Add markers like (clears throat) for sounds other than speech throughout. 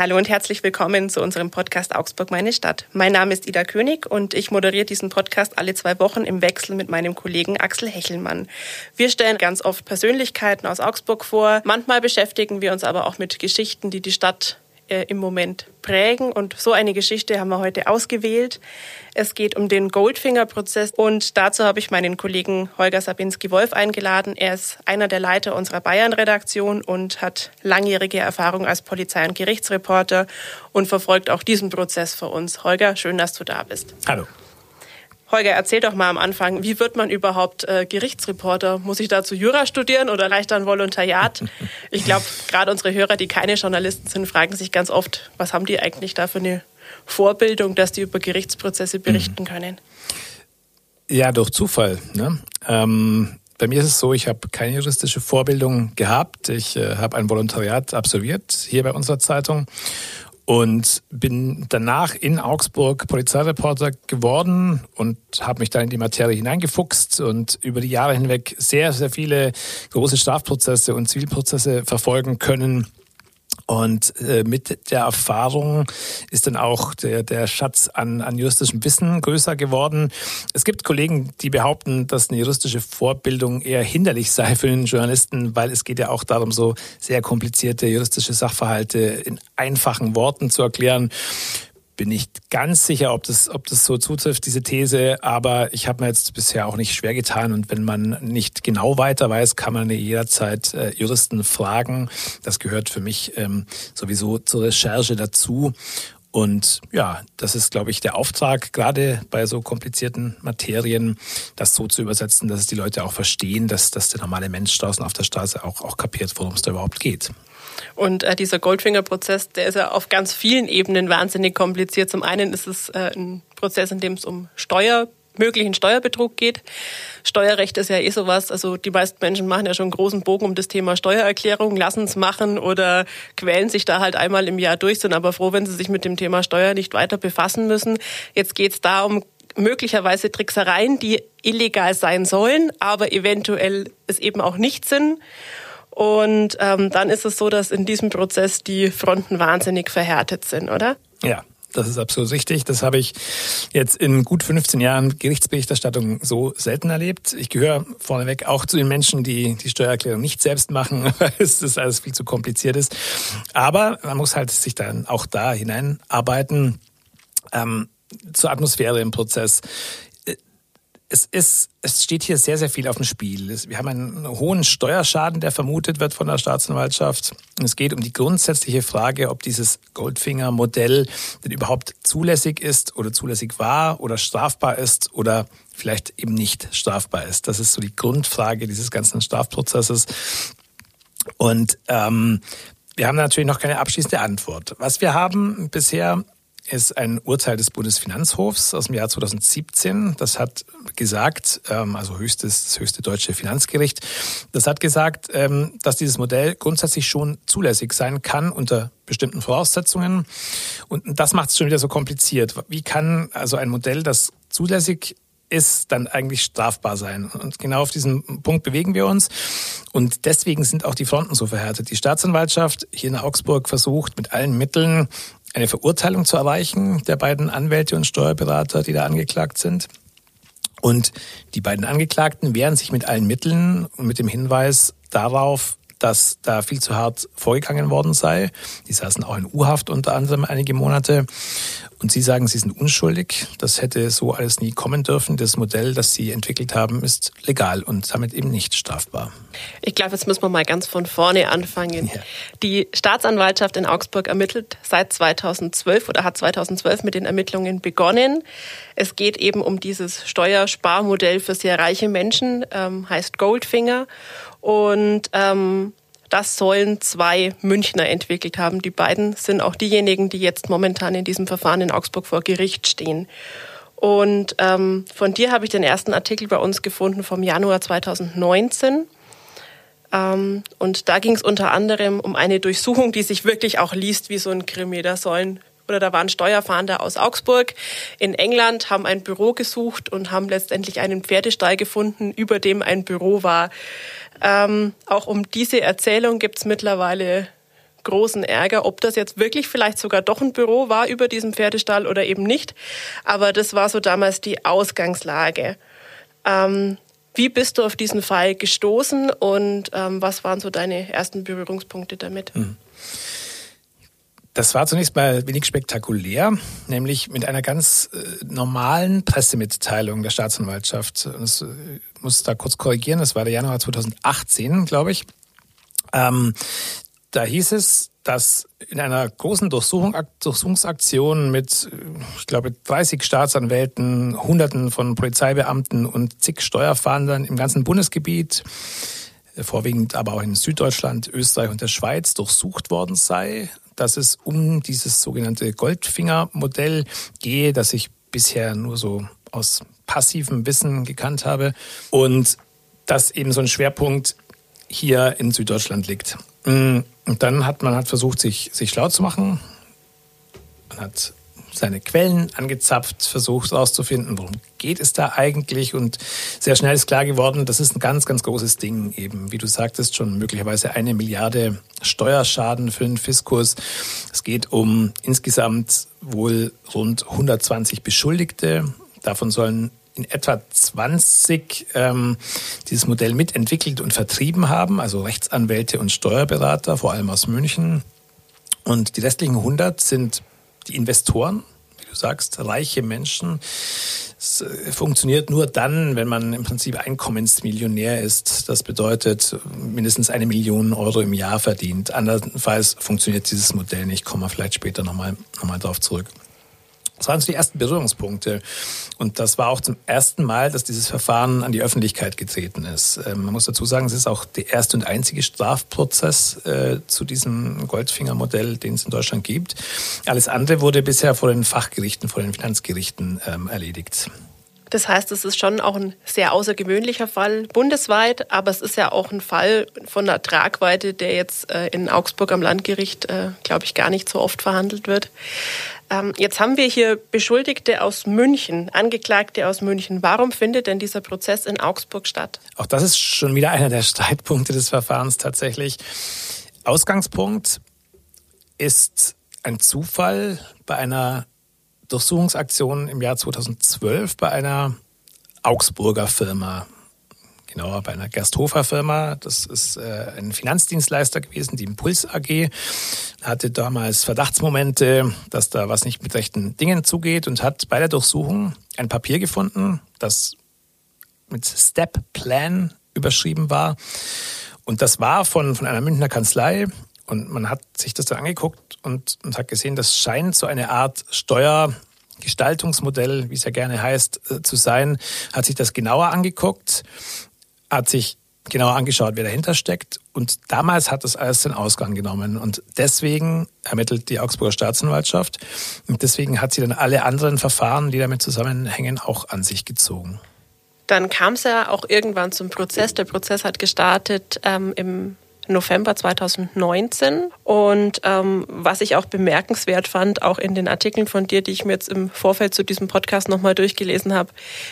Hallo und herzlich willkommen zu unserem Podcast Augsburg meine Stadt. Mein Name ist Ida König und ich moderiere diesen Podcast alle zwei Wochen im Wechsel mit meinem Kollegen Axel Hechelmann. Wir stellen ganz oft Persönlichkeiten aus Augsburg vor. Manchmal beschäftigen wir uns aber auch mit Geschichten, die die Stadt äh, im Moment prägen. Und so eine Geschichte haben wir heute ausgewählt. Es geht um den Goldfinger-Prozess und dazu habe ich meinen Kollegen Holger Sabinski-Wolf eingeladen. Er ist einer der Leiter unserer Bayern-Redaktion und hat langjährige Erfahrung als Polizei- und Gerichtsreporter und verfolgt auch diesen Prozess für uns. Holger, schön, dass du da bist. Hallo. Holger, erzähl doch mal am Anfang, wie wird man überhaupt äh, Gerichtsreporter? Muss ich dazu Jura studieren oder reicht dann Volontariat? (laughs) Ich glaube, gerade unsere Hörer, die keine Journalisten sind, fragen sich ganz oft, was haben die eigentlich da für eine Vorbildung, dass die über Gerichtsprozesse berichten können? Ja, durch Zufall. Ne? Ähm, bei mir ist es so, ich habe keine juristische Vorbildung gehabt. Ich äh, habe ein Volontariat absolviert hier bei unserer Zeitung und bin danach in Augsburg Polizeireporter geworden und habe mich dann in die Materie hineingefuchst und über die Jahre hinweg sehr, sehr viele große Strafprozesse und Zivilprozesse verfolgen können und äh, mit der Erfahrung ist dann auch der, der Schatz an, an juristischem Wissen größer geworden. Es gibt Kollegen, die behaupten, dass eine juristische Vorbildung eher hinderlich sei für den Journalisten, weil es geht ja auch darum, so sehr komplizierte juristische Sachverhalte in einfachen Worten zu erklären bin nicht ganz sicher, ob das, ob das so zutrifft, diese These, aber ich habe mir jetzt bisher auch nicht schwer getan und wenn man nicht genau weiter weiß, kann man jederzeit äh, Juristen fragen. Das gehört für mich ähm, sowieso zur Recherche dazu. Und ja, das ist, glaube ich, der Auftrag, gerade bei so komplizierten Materien, das so zu übersetzen, dass es die Leute auch verstehen, dass, dass der normale Mensch draußen auf der Straße auch, auch kapiert, worum es da überhaupt geht. Und äh, dieser Goldfinger-Prozess, der ist ja auf ganz vielen Ebenen wahnsinnig kompliziert. Zum einen ist es äh, ein Prozess, in dem es um Steuer möglichen Steuerbetrug geht. Steuerrecht ist ja eh sowas, also die meisten Menschen machen ja schon einen großen Bogen um das Thema Steuererklärung, lassen es machen oder quälen sich da halt einmal im Jahr durch, sind aber froh, wenn sie sich mit dem Thema Steuer nicht weiter befassen müssen. Jetzt geht es da um möglicherweise Tricksereien, die illegal sein sollen, aber eventuell es eben auch nicht sind. Und ähm, dann ist es so, dass in diesem Prozess die Fronten wahnsinnig verhärtet sind, oder? Ja, das ist absolut richtig. Das habe ich jetzt in gut 15 Jahren Gerichtsberichterstattung so selten erlebt. Ich gehöre vorneweg auch zu den Menschen, die die Steuererklärung nicht selbst machen, (laughs) weil es alles viel zu kompliziert ist. Aber man muss halt sich dann auch da hineinarbeiten. Ähm, zur Atmosphäre im Prozess es ist, es steht hier sehr, sehr viel auf dem Spiel. Wir haben einen hohen Steuerschaden, der vermutet wird von der Staatsanwaltschaft. Es geht um die grundsätzliche Frage, ob dieses Goldfinger-Modell denn überhaupt zulässig ist oder zulässig war oder strafbar ist oder vielleicht eben nicht strafbar ist. Das ist so die Grundfrage dieses ganzen Strafprozesses. Und ähm, wir haben natürlich noch keine abschließende Antwort. Was wir haben bisher ist ein Urteil des Bundesfinanzhofs aus dem Jahr 2017. Das hat gesagt, ähm, also höchstes, das höchste deutsche Finanzgericht, das hat gesagt, ähm, dass dieses Modell grundsätzlich schon zulässig sein kann unter bestimmten Voraussetzungen. Und das macht es schon wieder so kompliziert. Wie kann also ein Modell, das zulässig ist, dann eigentlich strafbar sein. Und genau auf diesem Punkt bewegen wir uns. Und deswegen sind auch die Fronten so verhärtet. Die Staatsanwaltschaft hier in Augsburg versucht mit allen Mitteln eine Verurteilung zu erreichen der beiden Anwälte und Steuerberater, die da angeklagt sind. Und die beiden Angeklagten wehren sich mit allen Mitteln und mit dem Hinweis darauf, dass da viel zu hart vorgegangen worden sei. Die saßen auch in U-Haft unter anderem einige Monate. Und Sie sagen, Sie sind unschuldig. Das hätte so alles nie kommen dürfen. Das Modell, das Sie entwickelt haben, ist legal und damit eben nicht strafbar. Ich glaube, jetzt müssen wir mal ganz von vorne anfangen. Ja. Die Staatsanwaltschaft in Augsburg ermittelt seit 2012 oder hat 2012 mit den Ermittlungen begonnen. Es geht eben um dieses Steuersparmodell für sehr reiche Menschen, ähm, heißt Goldfinger. Und ähm, das sollen zwei Münchner entwickelt haben. Die beiden sind auch diejenigen, die jetzt momentan in diesem Verfahren in Augsburg vor Gericht stehen. Und ähm, von dir habe ich den ersten Artikel bei uns gefunden vom Januar 2019. Ähm, und da ging es unter anderem um eine Durchsuchung, die sich wirklich auch liest wie so ein Krimi. Da sollen oder da waren Steuerfahnder aus Augsburg in England, haben ein Büro gesucht und haben letztendlich einen Pferdestall gefunden, über dem ein Büro war. Ähm, auch um diese Erzählung gibt es mittlerweile großen Ärger, ob das jetzt wirklich vielleicht sogar doch ein Büro war über diesem Pferdestall oder eben nicht. Aber das war so damals die Ausgangslage. Ähm, wie bist du auf diesen Fall gestoßen und ähm, was waren so deine ersten Berührungspunkte damit? Mhm. Das war zunächst mal wenig spektakulär, nämlich mit einer ganz äh, normalen Pressemitteilung der Staatsanwaltschaft. Ich äh, muss da kurz korrigieren, das war der Januar 2018, glaube ich. Ähm, da hieß es, dass in einer großen Durchsuchung, Durchsuchungsaktion mit, ich glaube, 30 Staatsanwälten, Hunderten von Polizeibeamten und zig Steuerfahndern im ganzen Bundesgebiet, äh, vorwiegend aber auch in Süddeutschland, Österreich und der Schweiz, durchsucht worden sei, dass es um dieses sogenannte Goldfinger-Modell gehe, das ich bisher nur so aus passivem Wissen gekannt habe und dass eben so ein Schwerpunkt hier in Süddeutschland liegt. Mm, und dann hat man hat versucht, sich, sich schlau zu machen. Man hat seine Quellen angezapft, versucht herauszufinden, worum geht es da eigentlich. Und sehr schnell ist klar geworden, das ist ein ganz, ganz großes Ding eben. Wie du sagtest, schon möglicherweise eine Milliarde Steuerschaden für den Fiskus. Es geht um insgesamt wohl rund 120 Beschuldigte. Davon sollen in etwa 20 ähm, dieses Modell mitentwickelt und vertrieben haben, also Rechtsanwälte und Steuerberater, vor allem aus München. Und die restlichen 100 sind die Investoren, du sagst, reiche Menschen. Es äh, funktioniert nur dann, wenn man im Prinzip Einkommensmillionär ist. Das bedeutet mindestens eine Million Euro im Jahr verdient. Andernfalls funktioniert dieses Modell nicht. Kommen wir vielleicht später nochmal noch mal darauf zurück. Das waren so die ersten Berührungspunkte. Und das war auch zum ersten Mal, dass dieses Verfahren an die Öffentlichkeit getreten ist. Ähm, man muss dazu sagen, es ist auch der erste und einzige Strafprozess äh, zu diesem Goldfinger-Modell, den es in Deutschland gibt. Alles andere wurde bisher vor den Fachgerichten, vor den Finanzgerichten ähm, erledigt. Das heißt, es ist schon auch ein sehr außergewöhnlicher Fall bundesweit, aber es ist ja auch ein Fall von einer Tragweite, der jetzt äh, in Augsburg am Landgericht, äh, glaube ich, gar nicht so oft verhandelt wird. Ähm, jetzt haben wir hier Beschuldigte aus München, Angeklagte aus München. Warum findet denn dieser Prozess in Augsburg statt? Auch das ist schon wieder einer der (laughs) Streitpunkte des Verfahrens tatsächlich. Ausgangspunkt ist ein Zufall bei einer Durchsuchungsaktion im Jahr 2012 bei einer Augsburger Firma, genauer bei einer Gersthofer Firma. Das ist äh, ein Finanzdienstleister gewesen, die Impuls AG, hatte damals Verdachtsmomente, dass da was nicht mit rechten Dingen zugeht und hat bei der Durchsuchung ein Papier gefunden, das mit Step Plan überschrieben war. Und das war von, von einer Münchner Kanzlei und man hat sich das dann angeguckt und, und hat gesehen, das scheint so eine Art Steuergestaltungsmodell, wie es ja gerne heißt, äh, zu sein. Hat sich das genauer angeguckt, hat sich genauer angeschaut, wer dahinter steckt. Und damals hat das alles den Ausgang genommen. Und deswegen ermittelt die Augsburger Staatsanwaltschaft. Und deswegen hat sie dann alle anderen Verfahren, die damit zusammenhängen, auch an sich gezogen. Dann kam es ja auch irgendwann zum Prozess. Der Prozess hat gestartet ähm, im November 2019. Und ähm, was ich auch bemerkenswert fand, auch in den Artikeln von dir, die ich mir jetzt im Vorfeld zu diesem Podcast nochmal durchgelesen habe,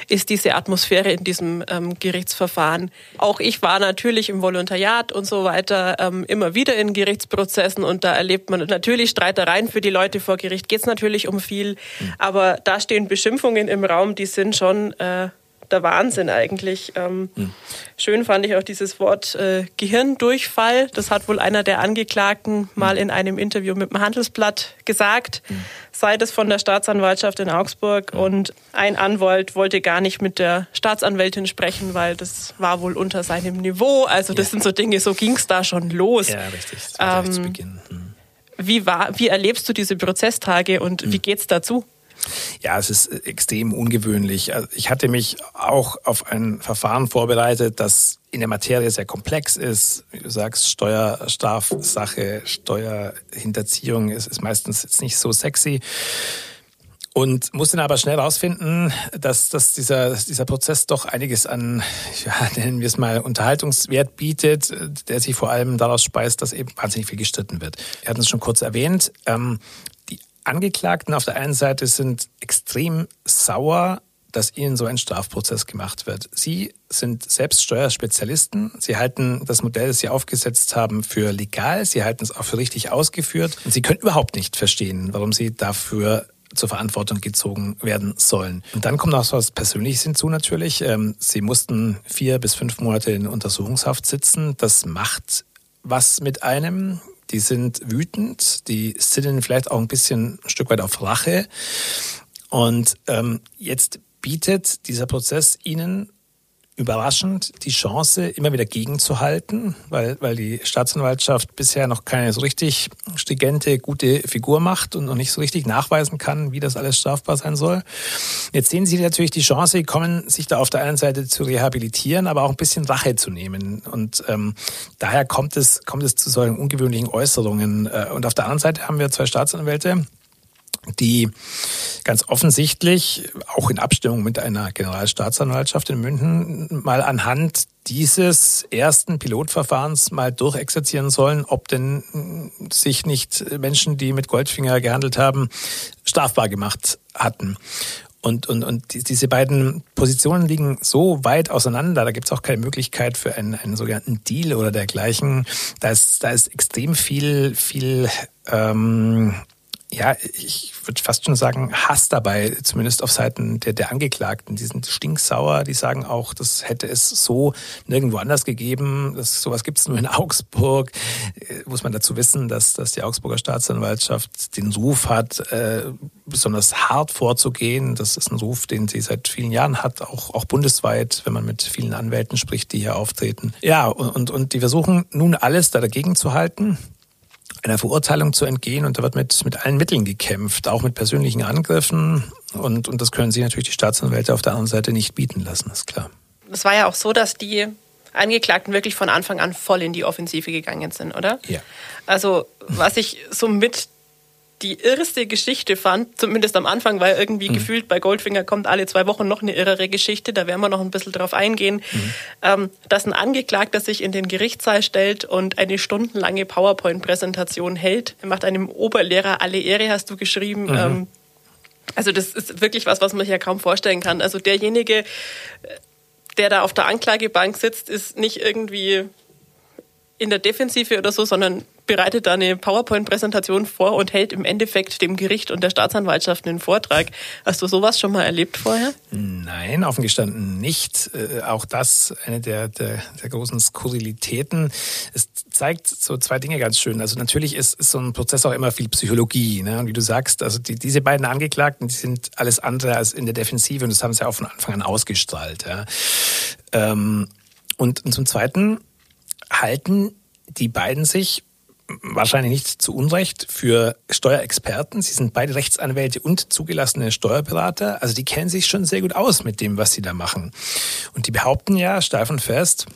ist diese Atmosphäre in diesem ähm, Gerichtsverfahren. Auch ich war natürlich im Volontariat und so weiter ähm, immer wieder in Gerichtsprozessen und da erlebt man natürlich Streitereien für die Leute vor Gericht. Geht es natürlich um viel, aber da stehen Beschimpfungen im Raum, die sind schon äh, der Wahnsinn eigentlich. Ähm, mhm. Schön fand ich auch dieses Wort äh, Gehirndurchfall. Das hat wohl einer der Angeklagten mal in einem Interview mit dem Handelsblatt gesagt, mhm. sei das von der Staatsanwaltschaft in Augsburg. Mhm. Und ein Anwalt wollte gar nicht mit der Staatsanwältin sprechen, weil das war wohl unter seinem Niveau. Also das ja. sind so Dinge, so ging es da schon los. Ja, richtig. Das ähm, zu Beginn. Mhm. Wie, war, wie erlebst du diese Prozesstage und wie geht's dazu? Ja, es ist extrem ungewöhnlich. Also ich hatte mich auch auf ein Verfahren vorbereitet, das in der Materie sehr komplex ist. Wie du sagst, Steuerstrafsache, Steuerhinterziehung ist, ist meistens jetzt nicht so sexy. Und musste dann aber schnell herausfinden, dass, dass dieser, dieser Prozess doch einiges an, ja, (laughs) nennen wir es mal, Unterhaltungswert bietet, der sich vor allem daraus speist, dass eben wahnsinnig viel gestritten wird. Wir hatten es schon kurz erwähnt. Ähm, Angeklagten auf der einen Seite sind extrem sauer dass Ihnen so ein Strafprozess gemacht wird. Sie sind selbst Steuerspezialisten. Sie halten das Modell, das Sie aufgesetzt haben, für legal. Sie halten es auch für richtig ausgeführt. Und Sie können überhaupt nicht verstehen, warum Sie dafür zur Verantwortung gezogen werden sollen. Und dann kommt noch was Persönliches hinzu natürlich. Ähm, Sie mussten vier bis fünf Monate in Untersuchungshaft sitzen. Das macht was mit einem. Die sind wütend, die sinnen vielleicht auch ein bisschen ein Stück weit auf Rache. Und ähm, jetzt bietet dieser Prozess ihnen überraschend die Chance, immer wieder gegenzuhalten, weil, weil die Staatsanwaltschaft bisher noch keine so richtig stringente, gute Figur macht und noch nicht so richtig nachweisen kann, wie das alles strafbar sein soll. Jetzt sehen Sie natürlich die Chance, kommen, sich da auf der einen Seite zu rehabilitieren, aber auch ein bisschen Rache zu nehmen. Und ähm, daher kommt es, kommt es zu solchen ungewöhnlichen Äußerungen. Äh, und auf der anderen Seite haben wir zwei Staatsanwälte, die ganz offensichtlich auch in Abstimmung mit einer Generalstaatsanwaltschaft in München mal anhand dieses ersten Pilotverfahrens mal durchexerzieren sollen, ob denn sich nicht Menschen, die mit Goldfinger gehandelt haben, strafbar gemacht hatten. Und, und, und diese beiden Positionen liegen so weit auseinander, da gibt es auch keine Möglichkeit für einen, einen sogenannten Deal oder dergleichen. Da ist, da ist extrem viel, viel ähm, ja, ich würde fast schon sagen, Hass dabei, zumindest auf Seiten der, der Angeklagten. Die sind stinksauer, die sagen auch, das hätte es so nirgendwo anders gegeben. Das, sowas gibt es nur in (laughs) Augsburg. Äh, muss man dazu wissen, dass, dass die Augsburger Staatsanwaltschaft den Ruf hat, äh, besonders hart vorzugehen. Das ist ein Ruf, den sie seit vielen Jahren hat, auch, auch bundesweit, wenn man mit vielen Anwälten spricht, die hier auftreten. Ja, und, und, und die versuchen nun alles da dagegen zu halten einer Verurteilung zu entgehen. Und da wird mit, mit allen Mitteln gekämpft, auch mit persönlichen Angriffen. Und, und das können Sie natürlich die Staatsanwälte auf der anderen Seite nicht bieten lassen, ist klar. Es war ja auch so, dass die Angeklagten wirklich von Anfang an voll in die Offensive gegangen sind, oder? Ja. Also, was ich so mit die irrste Geschichte fand, zumindest am Anfang, weil irgendwie mhm. gefühlt bei Goldfinger kommt alle zwei Wochen noch eine irrere Geschichte, da werden wir noch ein bisschen drauf eingehen, mhm. ähm, dass ein Angeklagter sich in den Gerichtssaal stellt und eine stundenlange PowerPoint-Präsentation hält. Er macht einem Oberlehrer alle Ehre, hast du geschrieben. Mhm. Ähm, also das ist wirklich was, was man sich ja kaum vorstellen kann. Also derjenige, der da auf der Anklagebank sitzt, ist nicht irgendwie in der Defensive oder so, sondern bereitet da eine PowerPoint-Präsentation vor und hält im Endeffekt dem Gericht und der Staatsanwaltschaft einen Vortrag. Hast du sowas schon mal erlebt vorher? Nein, offen gestanden nicht. Äh, auch das eine der, der, der großen Skurrilitäten. Es zeigt so zwei Dinge ganz schön. Also natürlich ist, ist so ein Prozess auch immer viel Psychologie. Ne? Und wie du sagst, also die, diese beiden Angeklagten, die sind alles andere als in der Defensive und das haben sie auch von Anfang an ausgestrahlt. Ja? Ähm, und, und zum Zweiten halten die beiden sich wahrscheinlich nicht zu Unrecht für Steuerexperten. Sie sind beide Rechtsanwälte und zugelassene Steuerberater. Also die kennen sich schon sehr gut aus mit dem, was sie da machen. Und die behaupten ja steif und fest,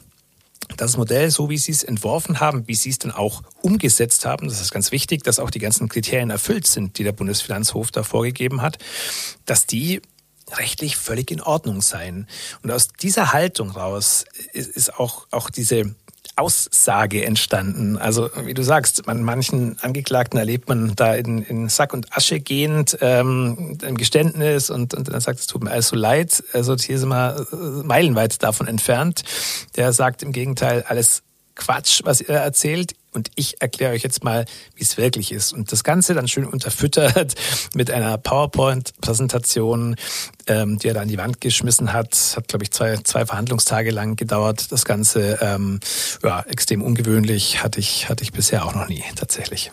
das Modell, so wie Sie es entworfen haben, wie Sie es dann auch umgesetzt haben, das ist ganz wichtig, dass auch die ganzen Kriterien erfüllt sind, die der Bundesfinanzhof da vorgegeben hat, dass die rechtlich völlig in Ordnung seien. Und aus dieser Haltung raus ist auch, auch diese Aussage entstanden. Also wie du sagst, man manchen Angeklagten erlebt man da in, in Sack und Asche gehend ähm, im Geständnis und, und dann sagt, es tut mir alles so leid. Also hier sind wir äh, meilenweit davon entfernt. Der sagt im Gegenteil, alles Quatsch, was ihr erzählt. Und ich erkläre euch jetzt mal, wie es wirklich ist. Und das Ganze dann schön unterfüttert (laughs) mit einer PowerPoint-Präsentation, ähm, die er da an die Wand geschmissen hat. Hat, glaube ich, zwei, zwei Verhandlungstage lang gedauert. Das Ganze, ähm, ja, extrem ungewöhnlich, hatte ich, hatte ich bisher auch noch nie, tatsächlich.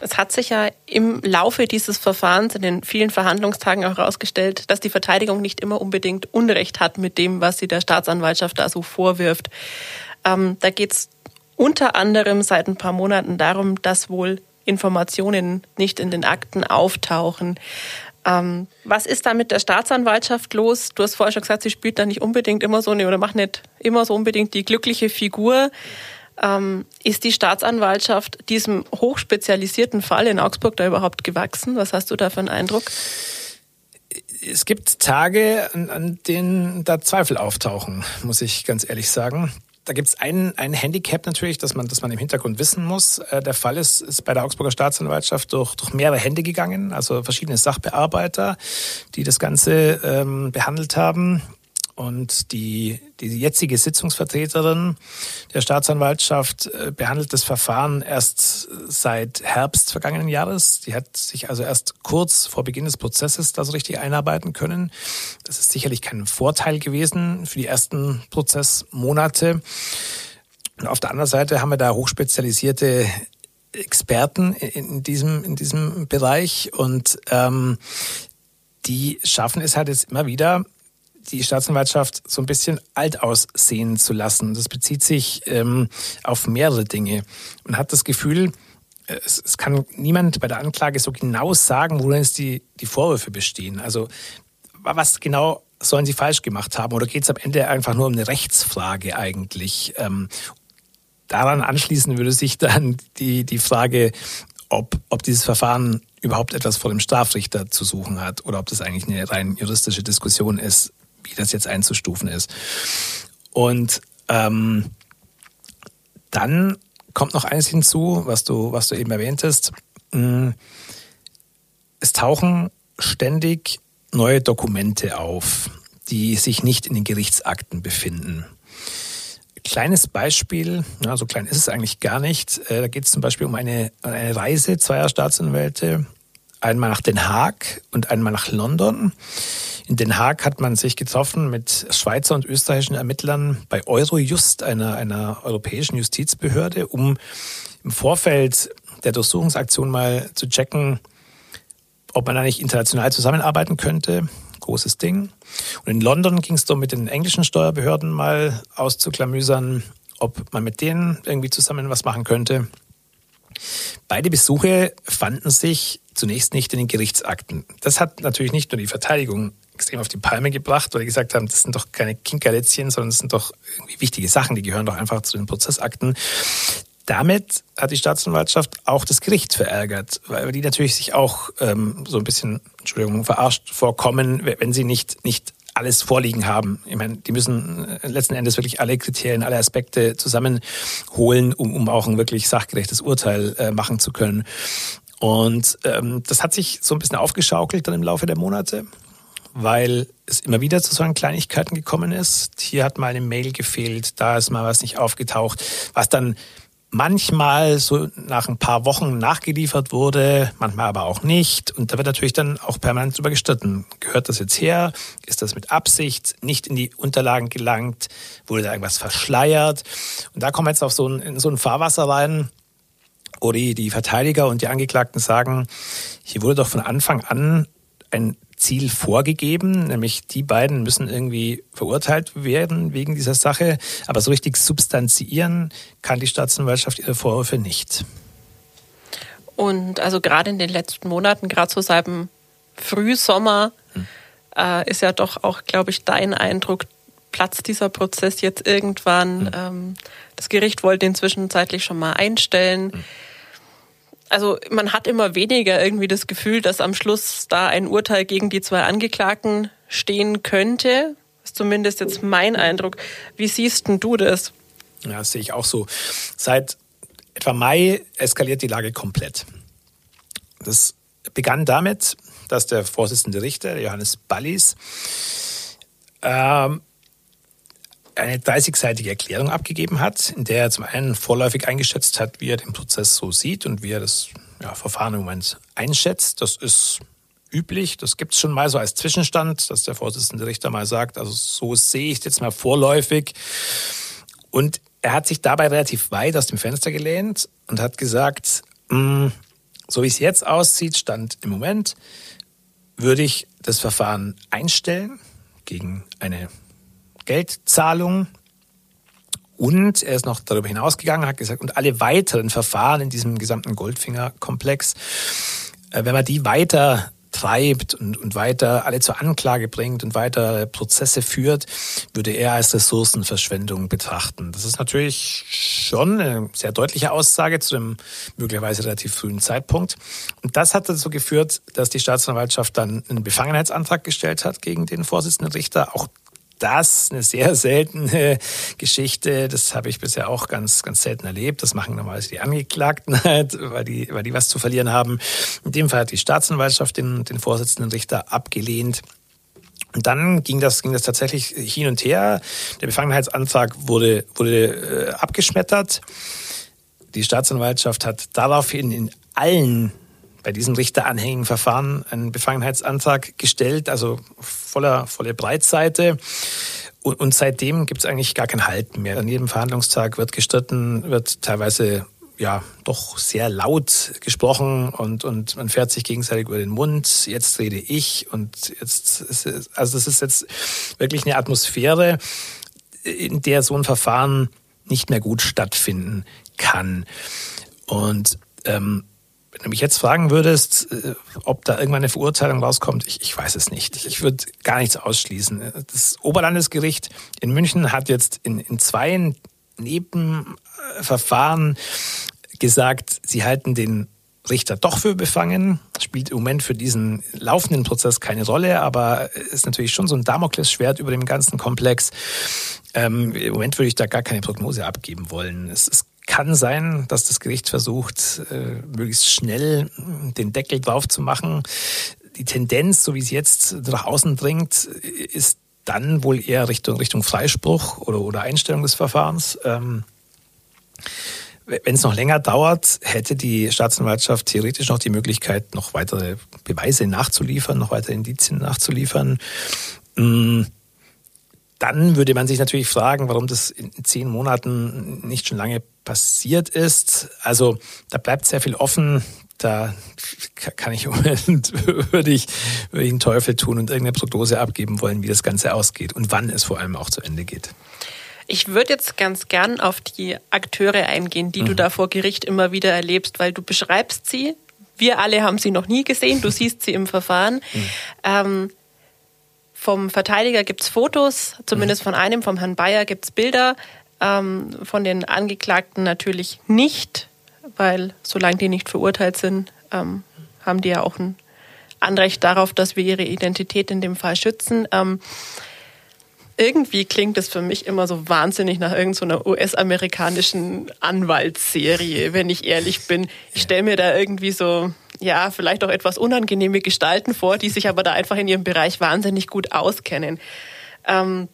Es hat sich ja im Laufe dieses Verfahrens in den vielen Verhandlungstagen auch herausgestellt, dass die Verteidigung nicht immer unbedingt Unrecht hat mit dem, was sie der Staatsanwaltschaft da so vorwirft. Ähm, da geht es unter anderem seit ein paar Monaten darum, dass wohl Informationen nicht in den Akten auftauchen. Ähm, was ist da mit der Staatsanwaltschaft los? Du hast vorher schon gesagt, sie spielt da nicht unbedingt immer so eine oder macht nicht immer so unbedingt die glückliche Figur. Ähm, ist die Staatsanwaltschaft diesem hochspezialisierten Fall in Augsburg da überhaupt gewachsen? Was hast du da für einen Eindruck? Es gibt Tage, an, an denen da Zweifel auftauchen, muss ich ganz ehrlich sagen. Da gibt es ein, ein Handicap natürlich, dass man, dass man im Hintergrund wissen muss. Äh, der Fall ist, ist bei der Augsburger Staatsanwaltschaft durch, durch mehrere Hände gegangen, also verschiedene Sachbearbeiter, die das Ganze ähm, behandelt haben. Und die, die jetzige Sitzungsvertreterin der Staatsanwaltschaft äh, behandelt das Verfahren erst seit Herbst vergangenen Jahres. Die hat sich also erst kurz vor Beginn des Prozesses da so richtig einarbeiten können. Das ist sicherlich kein Vorteil gewesen für die ersten Prozessmonate. Und auf der anderen Seite haben wir da hochspezialisierte Experten in diesem, in diesem Bereich und ähm, die schaffen es halt jetzt immer wieder, die Staatsanwaltschaft so ein bisschen alt aussehen zu lassen. Das bezieht sich ähm, auf mehrere Dinge. Man hat das Gefühl, äh, es, es, kann niemand bei der Anklage so genau sagen, worin es die, die Vorwürfe bestehen. Also was genau sollen sie falsch gemacht haben? Oder geht es am Ende einfach nur um eine Rechtsfrage eigentlich? Ähm, daran anschließen würde sich dann die, die Frage, ob, ob dieses Verfahren überhaupt etwas vor dem Strafrichter zu suchen hat oder ob das eigentlich eine rein juristische Diskussion ist, wie das jetzt einzustufen ist. Und ähm, dann kommt noch eins hinzu, was du, was du eben erwähntest. Mm, es tauchen ständig neue Dokumente auf, die sich nicht in den Gerichtsakten befinden. Kleines Beispiel, so klein ist es eigentlich gar nicht. Äh, da geht es zum Beispiel um eine, eine Reise zweier Staatsanwälte, einmal nach Den Haag und einmal nach London. In Den Haag hat man sich getroffen mit Schweizer und österreichischen Ermittlern bei Eurojust, einer, einer europäischen Justizbehörde, um im Vorfeld der Durchsuchungsaktion mal zu checken, ob man da nicht international zusammenarbeiten könnte. Großes Ding. Und in London ging es darum, mit den englischen Steuerbehörden mal auszuklamüsern, ob man mit denen irgendwie zusammen was machen könnte. Beide Besuche fanden sich zunächst nicht in den Gerichtsakten. Das hat natürlich nicht nur die Verteidigung extrem auf die Palme gebracht, weil die gesagt haben, das sind doch keine Kinkerlätzchen, sondern das sind doch irgendwie wichtige Sachen, die gehören doch einfach zu den Prozessakten. Damit hat die Staatsanwaltschaft auch das Gericht verärgert, weil die natürlich sich auch ähm, so ein bisschen, Entschuldigung, verarscht vorkommen, wenn sie nicht, nicht alles vorliegen haben. Ich meine, die müssen äh, letzten Endes wirklich alle Kriterien, alle Aspekte zusammenholen, um, um auch ein wirklich sachgerechtes Urteil äh, machen zu können. Und ähm, das hat sich so ein bisschen aufgeschaukelt dann im Laufe der Monate weil es immer wieder zu solchen Kleinigkeiten gekommen ist. Hier hat mal eine Mail gefehlt, da ist mal was nicht aufgetaucht, was dann manchmal so nach ein paar Wochen nachgeliefert wurde, manchmal aber auch nicht. Und da wird natürlich dann auch permanent drüber gestritten. Gehört das jetzt her? Ist das mit Absicht nicht in die Unterlagen gelangt? Wurde da irgendwas verschleiert? Und da kommen wir jetzt auf so ein, in so ein Fahrwasser rein, die, die Verteidiger und die Angeklagten sagen, hier wurde doch von Anfang an ein Ziel vorgegeben, nämlich die beiden müssen irgendwie verurteilt werden wegen dieser Sache, aber so richtig substanziieren kann die Staatsanwaltschaft ihre Vorwürfe nicht. Und also gerade in den letzten Monaten, gerade so seit dem Frühsommer, hm. äh, ist ja doch auch, glaube ich, dein Eindruck, platzt dieser Prozess jetzt irgendwann. Hm. Ähm, das Gericht wollte ihn zwischenzeitlich schon mal einstellen. Hm also man hat immer weniger irgendwie das Gefühl, dass am Schluss da ein Urteil gegen die zwei Angeklagten stehen könnte. Das ist zumindest jetzt mein Eindruck. Wie siehst denn du das? Ja, das sehe ich auch so. Seit etwa Mai eskaliert die Lage komplett. Das begann damit, dass der Vorsitzende Richter, Johannes Ballis, ähm, eine 30-seitige Erklärung abgegeben hat, in der er zum einen vorläufig eingeschätzt hat, wie er den Prozess so sieht und wie er das ja, Verfahren im Moment einschätzt. Das ist üblich, das gibt es schon mal so als Zwischenstand, dass der Vorsitzende Richter mal sagt, also so sehe ich jetzt mal vorläufig. Und er hat sich dabei relativ weit aus dem Fenster gelehnt und hat gesagt, mh, hm, so wie es jetzt aussieht, stand im Moment, würde ich das Verfahren einstellen gegen eine Geldzahlung. Und er ist noch darüber hinausgegangen, hat gesagt, und alle weiteren Verfahren in diesem gesamten Goldfinger-Komplex, äh, wenn man die weiter treibt und, und weiter alle zur Anklage bringt und weiter Prozesse führt, würde er als Ressourcenverschwendung betrachten. Das ist natürlich schon eine sehr deutliche Aussage zu einem möglicherweise relativ frühen Zeitpunkt. Und das hat dazu geführt, dass die Staatsanwaltschaft dann einen Befangenheitsantrag gestellt hat gegen den Vorsitzenden Richter. Auch das eine sehr seltene (laughs) Geschichte. Das habe ich bisher auch ganz, ganz selten erlebt. Das machen normalerweise die Angeklagten (laughs) halt, weil die, weil die was zu verlieren haben. In dem Fall hat die Staatsanwaltschaft den, den Vorsitzenden Richter abgelehnt. Und dann ging das, ging das tatsächlich hin und her. Der Befangenheitsantrag wurde, wurde äh, abgeschmettert. Die Staatsanwaltschaft hat daraufhin in allen bei diesen richteranhängigen Verfahren einen Befangenheitsantrag gestellt, also voller, volle Breitseite. Und, und seitdem gibt es eigentlich gar kein Halten mehr. An jedem Verhandlungstag wird gestritten, wird teilweise ja doch sehr laut gesprochen und, und man fährt sich gegenseitig über den Mund. Jetzt rede ich und jetzt, also das ist jetzt wirklich eine Atmosphäre, in der so ein Verfahren nicht mehr gut stattfinden kann. Und ähm, wenn du mich jetzt fragen würdest, äh, ob da irgendwann eine Verurteilung rauskommt, ich, ich weiß es nicht. Ich würde gar nichts ausschließen. Das Oberlandesgericht in München hat jetzt in, in zwei Nebenverfahren gesagt, sie halten den Richter doch für befangen. Spielt im Moment für diesen laufenden Prozess keine Rolle, aber ist natürlich schon so ein Damoklesschwert über dem ganzen Komplex. Ähm, Im Moment würde ich da gar keine Prognose abgeben wollen. Es, es kann sein, dass das Gericht versucht, äh, möglichst schnell den Deckel drauf zu machen. Die Tendenz, so wie es jetzt nach außen dringt, ist dann wohl eher Richtung, Richtung Freispruch oder, oder Einstellung des Verfahrens. Ähm, wenn es noch länger dauert, hätte die Staatsanwaltschaft theoretisch noch die Möglichkeit, noch weitere Beweise nachzuliefern, noch weitere Indizien nachzuliefern. Ähm, dann würde man sich natürlich fragen, warum das in zehn Monaten nicht schon lange passiert ist. Also da bleibt sehr viel offen. Da kann ich (laughs) würde ich, würde ich einen Teufel tun und irgendeine Prognose abgeben wollen, wie das Ganze ausgeht und wann es vor allem auch zu Ende geht. Ich würde jetzt ganz gern auf die Akteure eingehen, die mhm. du da vor Gericht immer wieder erlebst, weil du beschreibst sie. Wir alle haben sie noch nie gesehen. Du (laughs) siehst sie im Verfahren. Mhm. Ähm, vom Verteidiger gibt es Fotos, zumindest von einem, vom Herrn Bayer gibt es Bilder, ähm, von den Angeklagten natürlich nicht, weil solange die nicht verurteilt sind, ähm, haben die ja auch ein Anrecht darauf, dass wir ihre Identität in dem Fall schützen. Ähm, irgendwie klingt es für mich immer so wahnsinnig nach irgendeiner so US-amerikanischen Anwaltsserie, wenn ich ehrlich bin. Ich stelle mir da irgendwie so ja, vielleicht auch etwas unangenehme Gestalten vor, die sich aber da einfach in ihrem Bereich wahnsinnig gut auskennen. Ähm,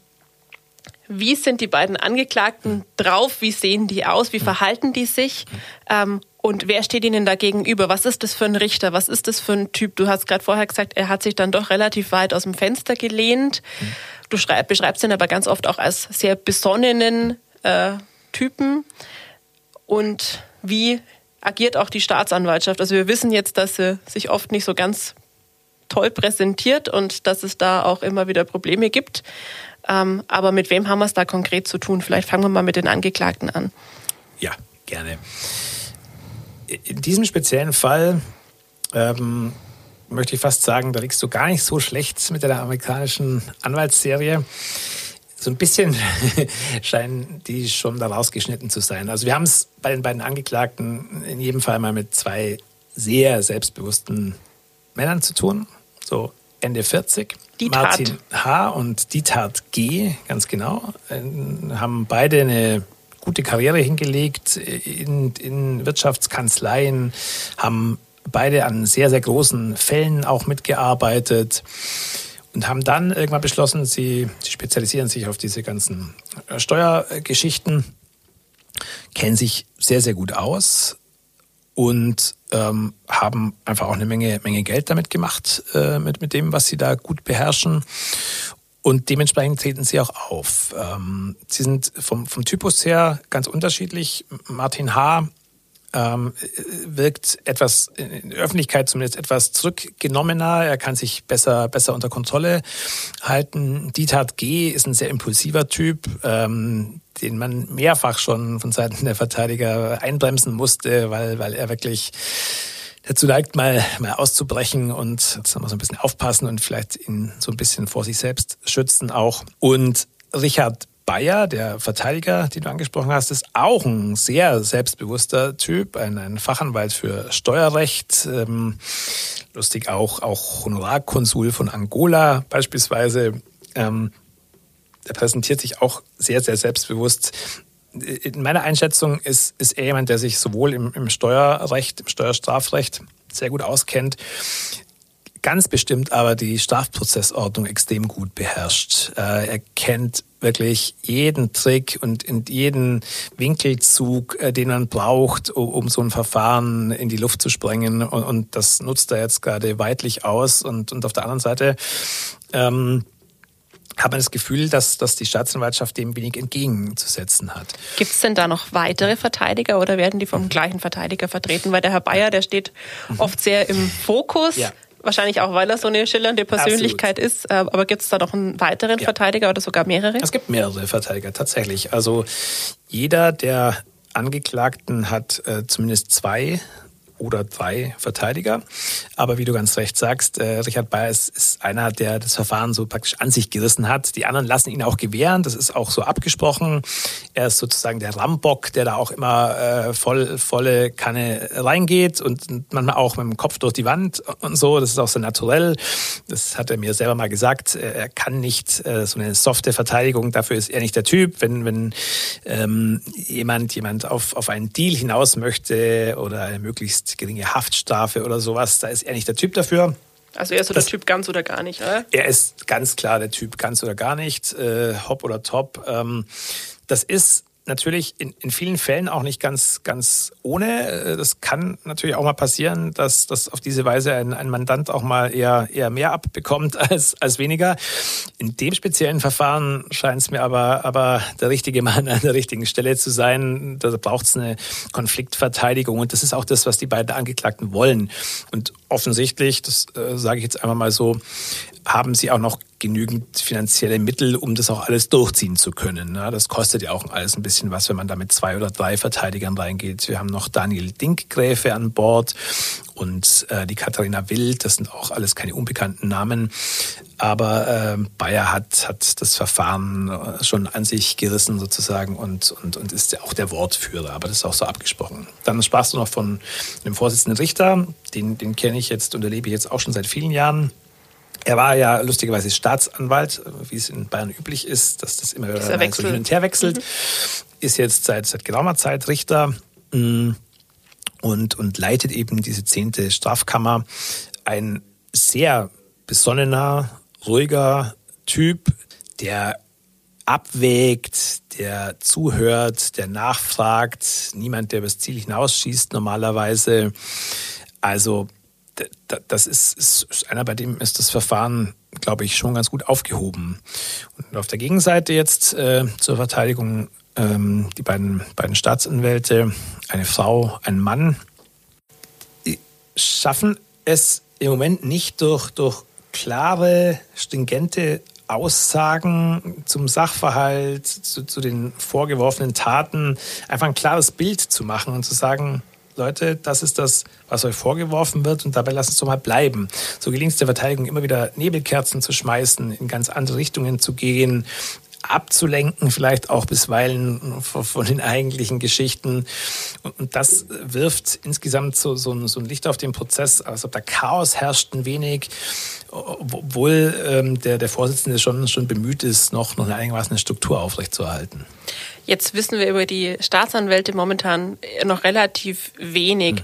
wie sind die beiden Angeklagten drauf? Wie sehen die aus? Wie verhalten die sich? Ähm, und wer steht ihnen da gegenüber? Was ist das für ein Richter? Was ist das für ein Typ? Du hast gerade vorher gesagt, er hat sich dann doch relativ weit aus dem Fenster gelehnt. Du schreib, beschreibst ihn aber ganz oft auch als sehr besonnenen äh, Typen. Und wie agiert auch die Staatsanwaltschaft. Also wir wissen jetzt, dass sie sich oft nicht so ganz toll präsentiert und dass es da auch immer wieder Probleme gibt. Ähm, aber mit wem haben wir es da konkret zu tun? Vielleicht fangen wir mal mit den Angeklagten an. Ja, gerne. In diesem speziellen Fall ähm, möchte ich fast sagen, da liegst du gar nicht so schlecht mit der amerikanischen Anwaltsserie so ein bisschen (laughs) scheinen die schon da rausgeschnitten zu sein. Also wir haben es bei den beiden Angeklagten in jedem Fall mal mit zwei sehr selbstbewussten Männern zu tun, so Ende 40. Die Martin H. und Dietart G., ganz genau, äh, haben beide eine gute Karriere hingelegt in, in Wirtschaftskanzleien, haben beide an sehr, sehr großen Fällen auch mitgearbeitet und haben dann irgendwann beschlossen, sie, sie spezialisieren sich auf diese ganzen Steuergeschichten, kennen sich sehr, sehr gut aus und ähm, haben einfach auch eine Menge, Menge Geld damit gemacht, äh, mit, mit dem, was sie da gut beherrschen. Und dementsprechend treten sie auch auf. Ähm, sie sind vom, vom Typus her ganz unterschiedlich. Martin H ähm, wirkt etwas in der Öffentlichkeit zumindest etwas zurückgenommener. Er kann sich besser, besser unter Kontrolle halten. Dietard G. ist ein sehr impulsiver Typ, ähm, den man mehrfach schon von Seiten der Verteidiger einbremsen musste, weil, weil er wirklich dazu neigt, mal, mal auszubrechen und wir so ein bisschen aufpassen und vielleicht ihn so ein bisschen vor sich selbst schützen auch. Und Richard Bayer, der Verteidiger, den du angesprochen hast, ist auch ein sehr selbstbewusster Typ, ein, ein Fachanwalt für Steuerrecht, ähm, lustig auch, auch Honorarkonsul von Angola beispielsweise. Ähm, der präsentiert sich auch sehr, sehr selbstbewusst. In meiner Einschätzung ist, ist er jemand, der sich sowohl im, im Steuerrecht, im Steuerstrafrecht sehr gut auskennt, ganz bestimmt aber die Strafprozessordnung extrem gut beherrscht. Äh, er kennt wirklich jeden Trick und in jeden Winkelzug, äh, den man braucht, um, so ein Verfahren in die Luft zu sprengen. Und, das nutzt er jetzt gerade weitlich aus. Und, und auf der anderen Seite ähm, hat man das Gefühl, dass, dass die Staatsanwaltschaft dem wenig entgegenzusetzen hat. Gibt es denn da noch weitere Verteidiger oder werden die vom gleichen Verteidiger vertreten? Weil der Herr Bayer, der steht mhm. oft sehr im Fokus. Ja. Wahrscheinlich auch, weil er so eine schillernde Persönlichkeit Absolut. ist. Äh, aber gibt es da noch einen weiteren ja. Verteidiger oder sogar mehrere? Es gibt mehrere Verteidiger, tatsächlich. Also jeder der Angeklagten hat äh, zumindest zwei oder drei Verteidiger. Aber wie du ganz recht sagst, äh, Richard Bayer ist, ist einer, der das Verfahren so praktisch an sich gerissen hat. Die anderen lassen ihn auch gewähren. Das ist auch so abgesprochen. Er ist sozusagen der Rambock, der da auch immer äh, voll, volle Kanne reingeht und manchmal auch mit dem Kopf durch die Wand und so. Das ist auch so naturell. Das hat er mir selber mal gesagt. Er kann nicht äh, so eine softe Verteidigung. Dafür ist er nicht der Typ. Wenn, wenn ähm, jemand, jemand auf, auf einen Deal hinaus möchte oder möglichst geringe Haftstrafe oder sowas, da ist er nicht der Typ dafür. Also er ist so der Typ ganz oder gar nicht, oder? Er ist ganz klar der Typ ganz oder gar nicht, äh, hopp oder top. Ähm, das ist natürlich in, in vielen Fällen auch nicht ganz, ganz ohne. Äh, das kann natürlich auch mal passieren, dass, dass auf diese Weise ein, ein Mandant auch mal eher, eher mehr abbekommt (laughs) als, als weniger. In dem speziellen Verfahren scheint es mir aber, aber der richtige Mann an der richtigen Stelle zu sein. Da braucht es eine Konfliktverteidigung und das ist auch das, was die beiden Angeklagten wollen. Und offensichtlich, das äh, sage ich jetzt einmal mal so, haben sie auch noch genügend finanzielle Mittel, um das auch alles durchziehen zu können. Das kostet ja auch alles ein bisschen was, wenn man da mit zwei oder drei Verteidigern reingeht. Wir haben noch Daniel Dinkgräfe an Bord und äh, die Katharina Wild. Das sind auch alles keine unbekannten Namen. Aber äh, Bayer hat, hat das Verfahren äh, schon an sich gerissen sozusagen und, und, und ist ja auch der Wortführer. Aber das ist auch so abgesprochen. Dann sprachst du noch von dem Vorsitzenden Richter. Den, den kenne ich jetzt und erlebe ich jetzt auch schon seit vielen Jahren. Er war ja lustigerweise Staatsanwalt, wie es in Bayern üblich ist, dass das immer wieder so hin und her wechselt. Mhm. Ist jetzt seit, seit geraumer Zeit Richter mm, und, und leitet eben diese zehnte Strafkammer. Ein sehr besonnener, ruhiger Typ, der abwägt, der zuhört, der nachfragt, niemand, der übers Ziel hinausschießt normalerweise. Also das ist, ist einer, bei dem ist das Verfahren, glaube ich, schon ganz gut aufgehoben. Und auf der Gegenseite jetzt äh, zur Verteidigung ähm, die beiden, beiden Staatsanwälte, eine Frau, ein Mann, schaffen es im Moment nicht durch, durch klare, stringente Aussagen zum Sachverhalt, zu, zu den vorgeworfenen Taten, einfach ein klares Bild zu machen und zu sagen, Leute, das ist das, was euch vorgeworfen wird und dabei lasst es doch mal bleiben. So gelingt es der Verteidigung immer wieder Nebelkerzen zu schmeißen, in ganz andere Richtungen zu gehen, abzulenken, vielleicht auch bisweilen von den eigentlichen Geschichten. Und das wirft insgesamt so, so, ein, so ein Licht auf den Prozess, als ob da Chaos herrscht ein wenig, obwohl ähm, der, der Vorsitzende schon, schon bemüht ist, noch, noch einigermaßen eine Struktur aufrechtzuerhalten. Jetzt wissen wir über die Staatsanwälte momentan noch relativ wenig. Mhm.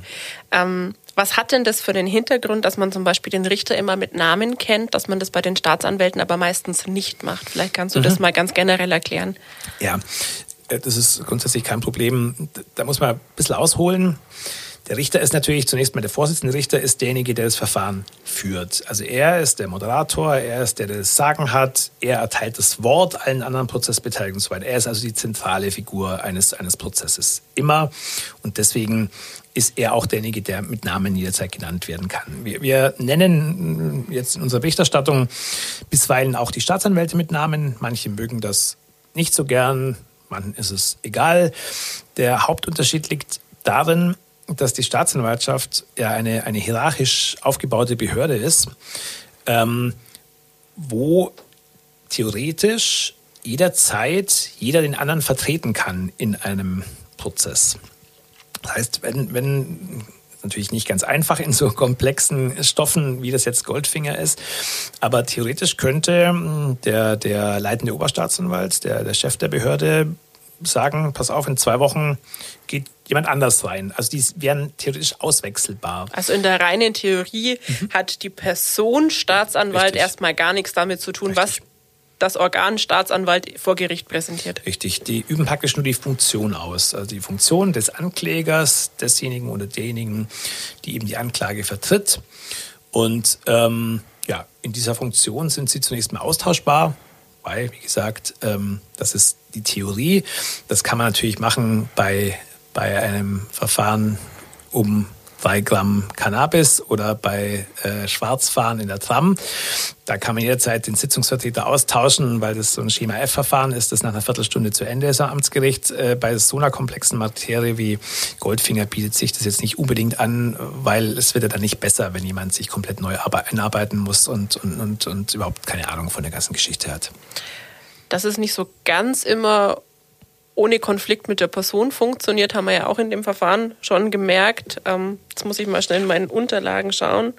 Ähm, was hat denn das für den Hintergrund, dass man zum Beispiel den Richter immer mit Namen kennt, dass man das bei den Staatsanwälten aber meistens nicht macht? Vielleicht kannst du mhm. das mal ganz generell erklären. Ja, äh, das ist grundsätzlich kein Problem. Da muss man ein bisschen ausholen. Der Richter ist natürlich zunächst mal der Vorsitzende Richter, ist derjenige, der das Verfahren führt. Also er ist der Moderator, er ist der, der das Sagen hat, er erteilt das Wort allen anderen Prozessbeteiligten und so weiter. Er ist also die zentrale Figur eines, eines Prozesses. Immer. Und deswegen ist er auch derjenige, der mit Namen jederzeit genannt werden kann. Wir, wir nennen jetzt in unserer Berichterstattung bisweilen auch die Staatsanwälte mit Namen. Manche mögen das nicht so gern, manchen ist es egal. Der Hauptunterschied liegt darin, dass die Staatsanwaltschaft ja eine, eine hierarchisch aufgebaute Behörde ist, ähm, wo theoretisch jederzeit jeder den anderen vertreten kann in einem Prozess. Das heißt, wenn, wenn natürlich nicht ganz einfach in so komplexen Stoffen, wie das jetzt Goldfinger ist. Aber theoretisch könnte hm, der, der leitende Oberstaatsanwalt, der, der Chef der Behörde, sagen, pass auf, in zwei Wochen geht jemand anders rein. Also die wären theoretisch auswechselbar. Also in der reinen Theorie mhm. hat die Person Staatsanwalt Richtig. erstmal gar nichts damit zu tun, Richtig. was das Organ Staatsanwalt vor Gericht präsentiert. Richtig, die üben praktisch nur die Funktion aus. Also die Funktion des Anklägers, desjenigen oder derjenigen, die eben die Anklage vertritt. Und ähm, ja, in dieser Funktion sind sie zunächst mal austauschbar. Weil, wie gesagt, ähm, das ist die Theorie. Das kann man natürlich machen bei, bei einem Verfahren um drei Gramm Cannabis oder bei äh, Schwarzfahren in der Tram. Da kann man jederzeit den Sitzungsvertreter austauschen, weil das so ein Schema F-Verfahren ist, das nach einer Viertelstunde zu Ende ist am Amtsgericht. Äh, bei so einer komplexen Materie wie Goldfinger bietet sich das jetzt nicht unbedingt an, weil es wird ja dann nicht besser, wenn jemand sich komplett neu einarbeiten muss und, und, und, und überhaupt keine Ahnung von der ganzen Geschichte hat. Das ist nicht so ganz immer ohne Konflikt mit der Person funktioniert, haben wir ja auch in dem Verfahren schon gemerkt. Ähm, jetzt muss ich mal schnell in meinen Unterlagen schauen.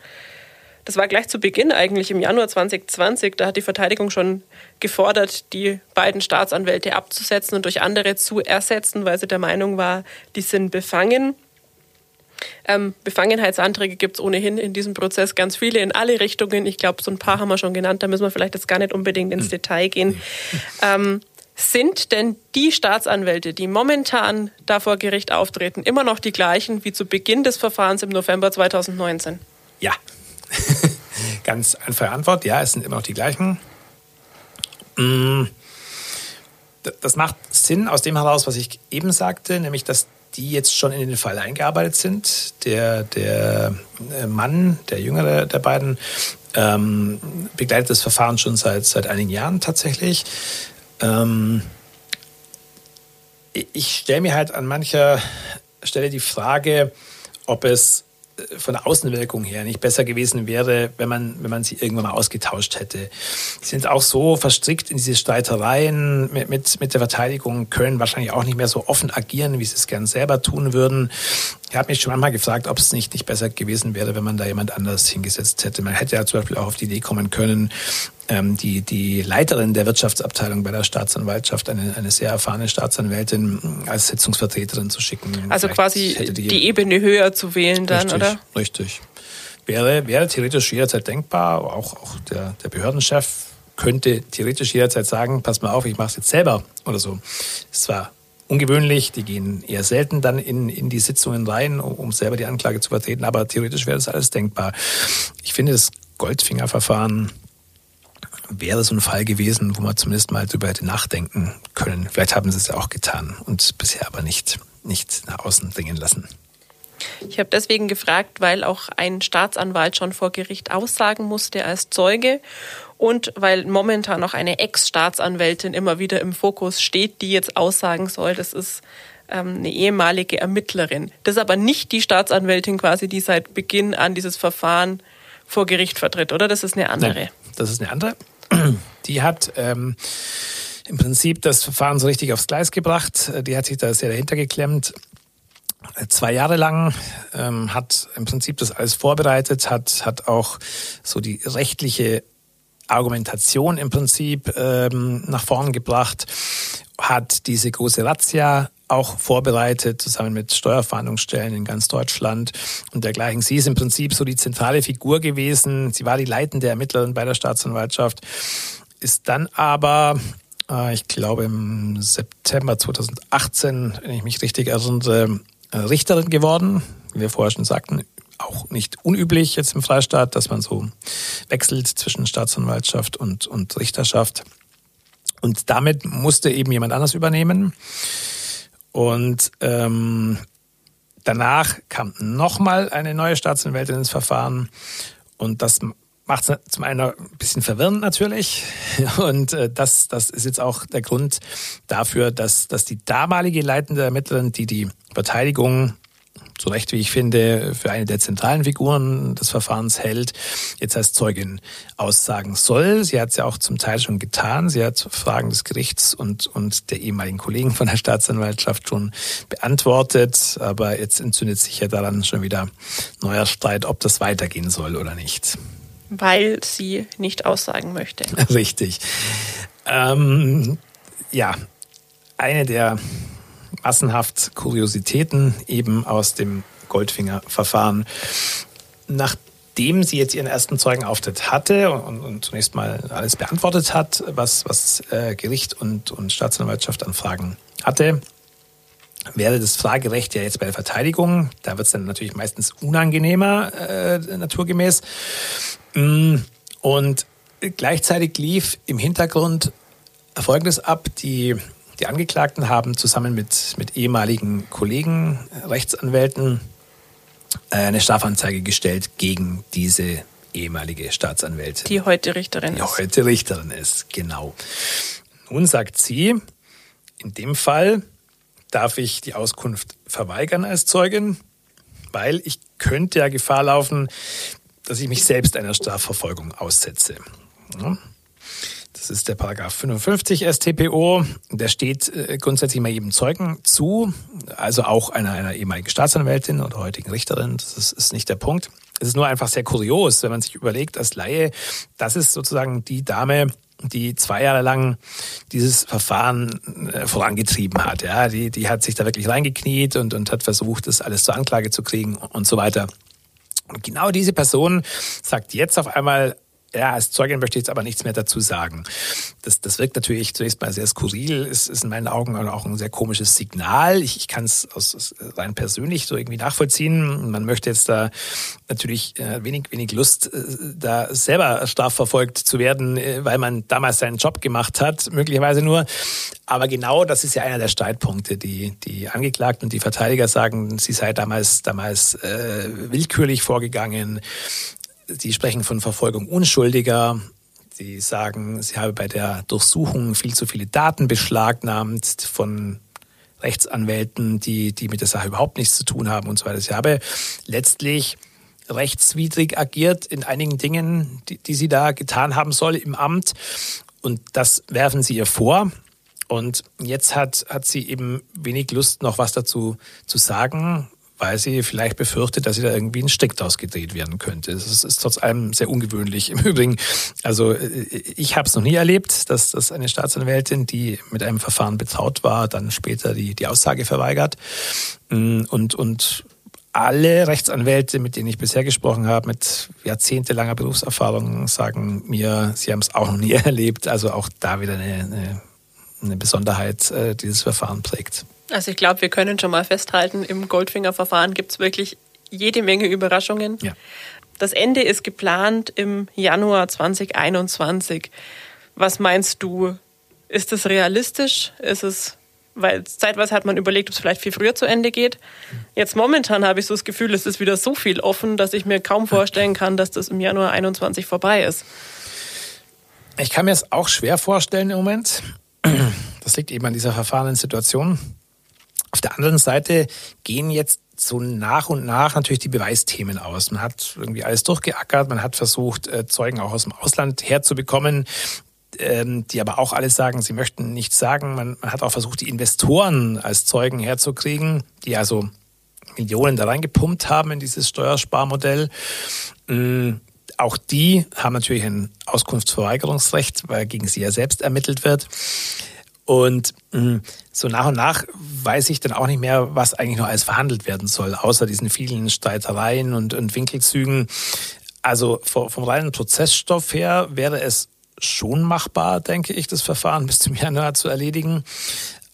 Das war gleich zu Beginn eigentlich im Januar 2020. Da hat die Verteidigung schon gefordert, die beiden Staatsanwälte abzusetzen und durch andere zu ersetzen, weil sie der Meinung war, die sind befangen. Ähm, Befangenheitsanträge gibt es ohnehin in diesem Prozess ganz viele in alle Richtungen. Ich glaube, so ein paar haben wir schon genannt. Da müssen wir vielleicht jetzt gar nicht unbedingt ins hm. Detail gehen. Ähm, sind denn die Staatsanwälte, die momentan da vor Gericht auftreten, immer noch die gleichen wie zu Beginn des Verfahrens im November 2019? Ja. (laughs) Ganz einfache Antwort. Ja, es sind immer noch die gleichen. Mm. Das macht Sinn aus dem heraus, was ich eben sagte, nämlich dass die jetzt schon in den Fall eingearbeitet sind. Der, der äh, Mann, der jüngere der beiden, ähm, begleitet das Verfahren schon seit, seit einigen Jahren tatsächlich. Ähm, ich stelle mir halt an mancher Stelle die Frage, ob es von der Außenwirkung her nicht besser gewesen wäre, wenn man, wenn man sie irgendwann mal ausgetauscht hätte. Sie sind auch so verstrickt in diese Streitereien mit, mit, mit der Verteidigung, können wahrscheinlich auch nicht mehr so offen agieren, wie sie es gern selber tun würden. Ich habe mich schon manchmal gefragt, ob es nicht, nicht besser gewesen wäre, wenn man da jemand anders hingesetzt hätte. Man hätte ja zum Beispiel auch auf die Idee kommen können, ähm, die, die Leiterin der Wirtschaftsabteilung bei der Staatsanwaltschaft, eine, eine sehr erfahrene Staatsanwältin, als Sitzungsvertreterin zu schicken. Also Vielleicht quasi die, die, Ebene höher zu wählen dann, richtig, oder? Richtig. Wäre, wäre theoretisch jederzeit denkbar. Auch, auch der, der Behördenchef könnte theoretisch jederzeit sagen, pass mal auf, ich mache es jetzt selber oder so. Es war ungewöhnlich, die gehen eher selten dann in, in die Sitzungen rein, um, um selber die Anklage zu vertreten, aber theoretisch wäre das alles denkbar. Ich finde das Goldfinger-Verfahren wäre so ein Fall gewesen, wo man zumindest mal drüber hätte nachdenken können. Vielleicht haben sie es ja auch getan und bisher aber nicht, nicht nach außen dringen lassen. Ich habe deswegen gefragt, weil auch ein Staatsanwalt schon vor Gericht aussagen musste als Zeuge und weil momentan noch eine Ex-Staatsanwältin immer wieder im Fokus steht, die jetzt aussagen soll. Das ist ähm, eine ehemalige Ermittlerin. Das ist aber nicht die Staatsanwältin quasi, die seit Beginn an dieses Verfahren vor Gericht vertritt, oder? Das ist eine andere. Nein, das ist eine andere. (clears throat) Die hat ähm, im Prinzip das Verfahren so richtig aufs Gleis gebracht. Die hat sich da sehr dahinter geklemmt. Zwei Jahre lang ähm, hat im Prinzip das alles vorbereitet, hat, hat auch so die rechtliche Argumentation im Prinzip ähm, nach vorn gebracht, hat diese große Razzia auch vorbereitet, zusammen mit Steuerfahndungsstellen in ganz Deutschland und dergleichen. Sie ist im Prinzip so die zentrale Figur gewesen. Sie war die leitende Ermittlerin bei der Staatsanwaltschaft, ist dann aber, äh, ich glaube im September 2018, wenn ich mich richtig erinnere, äh, Richterin geworden, wie wir vorher schon sagten, auch nicht unüblich jetzt im Freistaat, dass man so wechselt zwischen Staatsanwaltschaft und, und Richterschaft. Und damit musste eben jemand anders übernehmen. Und ähm, danach kam nochmal eine neue Staatsanwältin ins Verfahren. Und das macht es zum einen ein bisschen verwirrend natürlich. (laughs) Und äh, das, das ist jetzt auch der Grund dafür, dass, dass die damalige leitende Ermittlerin, die die Verteidigung zu Recht, wie ich finde, für eine der zentralen Figuren des Verfahrens hält, jetzt als Zeugin aussagen soll. Sie hat es ja auch zum Teil schon getan. Sie hat Fragen des Gerichts und, und der ehemaligen Kollegen von der Staatsanwaltschaft schon beantwortet. Aber jetzt entzündet sich ja daran schon wieder neuer Streit, ob das weitergehen soll oder nicht. Weil sie nicht aussagen möchte. (laughs) Richtig. Ähm, ja, eine der massenhaft Kuriositäten eben aus dem Goldfinger-Verfahren. Nachdem sie jetzt ihren ersten Zeugenauftritt hatte und, und zunächst mal alles beantwortet hat, was, was äh, Gericht und, und Staatsanwaltschaft an Fragen hatte, wäre das Fragerecht ja jetzt bei der Verteidigung. Da wird es dann natürlich meistens unangenehmer, äh, naturgemäß. Mm, und gleichzeitig lief im Hintergrund Folgendes ab. Die die Angeklagten haben zusammen mit, mit ehemaligen Kollegen, Rechtsanwälten, äh, eine Strafanzeige gestellt gegen diese ehemalige Staatsanwältin. Die heute Richterin die ist. Die heute Richterin ist, genau. Nun sagt sie, in dem Fall darf ich die Auskunft verweigern als Zeugin, weil ich könnte ja Gefahr laufen, dass ich mich selbst einer Strafverfolgung aussetze. Das ist der Paragraph 55 StPO. Der steht äh, grundsätzlich mal jedem Zeugen zu, also auch einer, einer ehemaligen Staatsanwältin oder heutigen Richterin. Das ist, ist nicht der Punkt. Es ist nur einfach sehr kurios, wenn man sich überlegt als Laie, das ist sozusagen die Dame, die zwei Jahre lang dieses Verfahren äh, vorangetrieben hat. Ja, die, die hat sich da wirklich reingekniet und, und hat versucht, das alles zur Anklage zu kriegen und so weiter. Und genau diese Person sagt jetzt auf einmal, ja, als Zeugin möchte ich jetzt aber nichts mehr dazu sagen. Das, das wirkt natürlich zunächst mal sehr skurril, ist, ist in meinen Augen auch ein sehr komisches Signal. Ich, ich kann es rein persönlich so irgendwie nachvollziehen. Man möchte jetzt da natürlich äh, wenig, wenig Lust, äh, da selber strafverfolgt zu werden, äh, weil man damals seinen Job gemacht hat, möglicherweise nur. Aber genau das ist ja einer der Streitpunkte. Die, die Angeklagten und die Verteidiger sagen, sie sei damals, damals äh, willkürlich vorgegangen, Sie sprechen von Verfolgung Unschuldiger. Sie sagen, sie habe bei der Durchsuchung viel zu viele Daten beschlagnahmt von Rechtsanwälten, die, die mit der Sache überhaupt nichts zu tun haben und so weiter. Sie habe letztlich rechtswidrig agiert in einigen Dingen, die, die sie da getan haben soll im Amt. Und das werfen sie ihr vor. Und jetzt hat, hat sie eben wenig Lust, noch was dazu zu sagen weil sie vielleicht befürchtet, dass sie da irgendwie ein Strick ausgedreht werden könnte. Das ist, ist trotz allem sehr ungewöhnlich. Im Übrigen, also äh, ich habe es noch nie erlebt, dass, dass eine Staatsanwältin, die mit einem Verfahren betraut war, dann später die, die Aussage verweigert. Mm, und, und alle Rechtsanwälte, mit denen ich bisher gesprochen habe, mit jahrzehntelanger Berufserfahrung, sagen mir, sie haben es auch noch nie (laughs) erlebt. Also auch da wieder eine, eine, eine Besonderheit, äh, dieses Verfahren prägt. Also ich glaube, wir können schon mal festhalten, im Goldfinger-Verfahren gibt es wirklich jede Menge Überraschungen. Ja. Das Ende ist geplant im Januar 2021. Was meinst du? Ist es realistisch? Ist es, weil zeitweise hat man überlegt, ob es vielleicht viel früher zu Ende geht. Jetzt momentan habe ich so das Gefühl, es ist wieder so viel offen, dass ich mir kaum vorstellen kann, dass das im Januar 21 vorbei ist. Ich kann mir es auch schwer vorstellen im Moment. Das liegt eben an dieser verfahrenen Situation. Auf der anderen Seite gehen jetzt so nach und nach natürlich die Beweisthemen aus. Man hat irgendwie alles durchgeackert, man hat versucht, äh, Zeugen auch aus dem Ausland herzubekommen, ähm, die aber auch alle sagen, sie möchten nichts sagen. Man, hat auch versucht, die Investoren als Zeugen herzukriegen, die also Millionen da reingepumpt haben in dieses Steuersparmodell. Ähm, auch die haben natürlich ein Auskunftsverweigerungsrecht, weil gegen sie ja selbst ermittelt wird. Und mh, so nach und nach weiß ich dann auch nicht mehr, was eigentlich noch alles verhandelt werden soll, außer diesen vielen Streitereien und, und Winkelzügen. Also vom reinen Prozessstoff her wäre es schon machbar, denke ich, das Verfahren (laughs) bis zum Januar zu erledigen.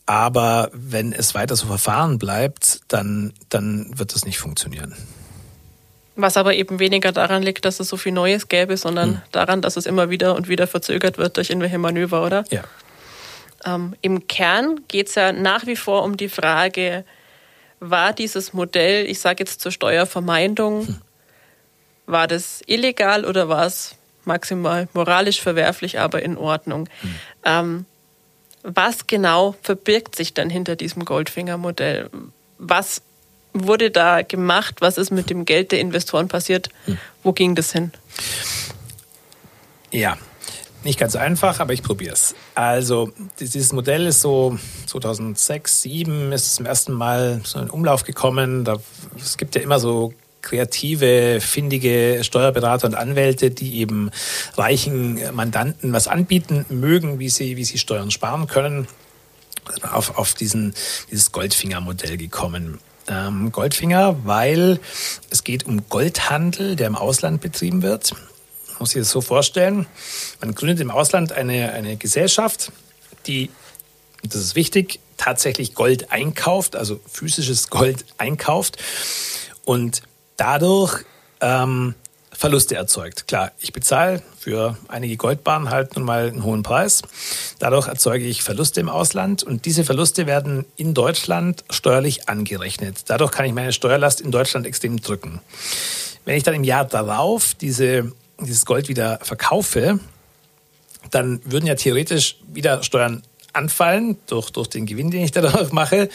Aber wenn es weiter so verfahren bleibt, dann, dann wird das nicht funktionieren. Was aber eben weniger daran liegt, dass es so viel Neues gäbe, sondern hm. daran, dass es immer wieder und wieder verzögert wird durch irgendwelche Manöver, oder? Ja, ähm, Im Kern geht es ja nach wie vor um die Frage, war dieses Modell, ich sage jetzt zur Steuervermeidung, hm. war das illegal oder war es maximal moralisch verwerflich, aber in Ordnung? Hm. Ähm, was genau verbirgt sich dann hinter diesem Goldfinger-Modell? Was wurde da gemacht? Was ist mit dem Geld der Investoren passiert? Hm. Wo ging das hin? Ja, nicht ganz einfach, aber ich probiere es. Also dieses Modell ist so 2006, 2007 ist zum ersten Mal so in Umlauf gekommen. Da, es gibt ja immer so kreative, findige Steuerberater und Anwälte, die eben reichen Mandanten was anbieten mögen, wie sie, wie sie Steuern sparen können. Auf, auf diesen, dieses Goldfinger-Modell gekommen. Ähm, Goldfinger, weil es geht um Goldhandel, der im Ausland betrieben wird muss sich das so vorstellen. Man gründet im Ausland eine, eine Gesellschaft, die, das ist wichtig, tatsächlich Gold einkauft, also physisches Gold einkauft und dadurch ähm, Verluste erzeugt. Klar, ich bezahle für einige Goldbahnen halt nun mal einen hohen Preis. Dadurch erzeuge ich Verluste im Ausland und diese Verluste werden in Deutschland steuerlich angerechnet. Dadurch kann ich meine Steuerlast in Deutschland extrem drücken. Wenn ich dann im Jahr darauf diese dieses Gold wieder verkaufe, dann würden ja theoretisch wieder Steuern anfallen durch, durch den Gewinn, den ich dadurch (laughs) mache.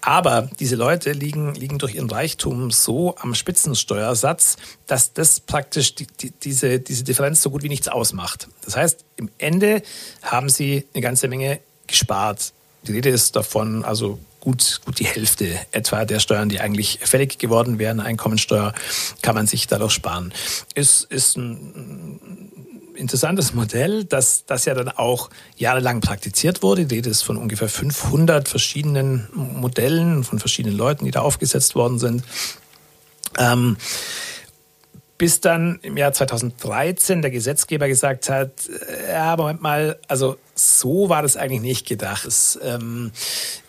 Aber diese Leute liegen, liegen durch ihren Reichtum so am Spitzensteuersatz, dass das praktisch die, die, diese, diese Differenz so gut wie nichts ausmacht. Das heißt, im Ende haben sie eine ganze Menge gespart. Die Rede ist davon, also gut, gut die Hälfte etwa der Steuern, die eigentlich fällig geworden wären, Einkommensteuer, kann man sich dadurch sparen. Ist, ist ein interessantes Modell, das, das ja dann auch jahrelang praktiziert wurde. Die Rede ist von ungefähr 500 verschiedenen Modellen, von verschiedenen Leuten, die da aufgesetzt worden sind. Ähm, bis dann im Jahr 2013 der Gesetzgeber gesagt hat, äh, ja, Moment mal, also so war das eigentlich nicht gedacht. Es ähm,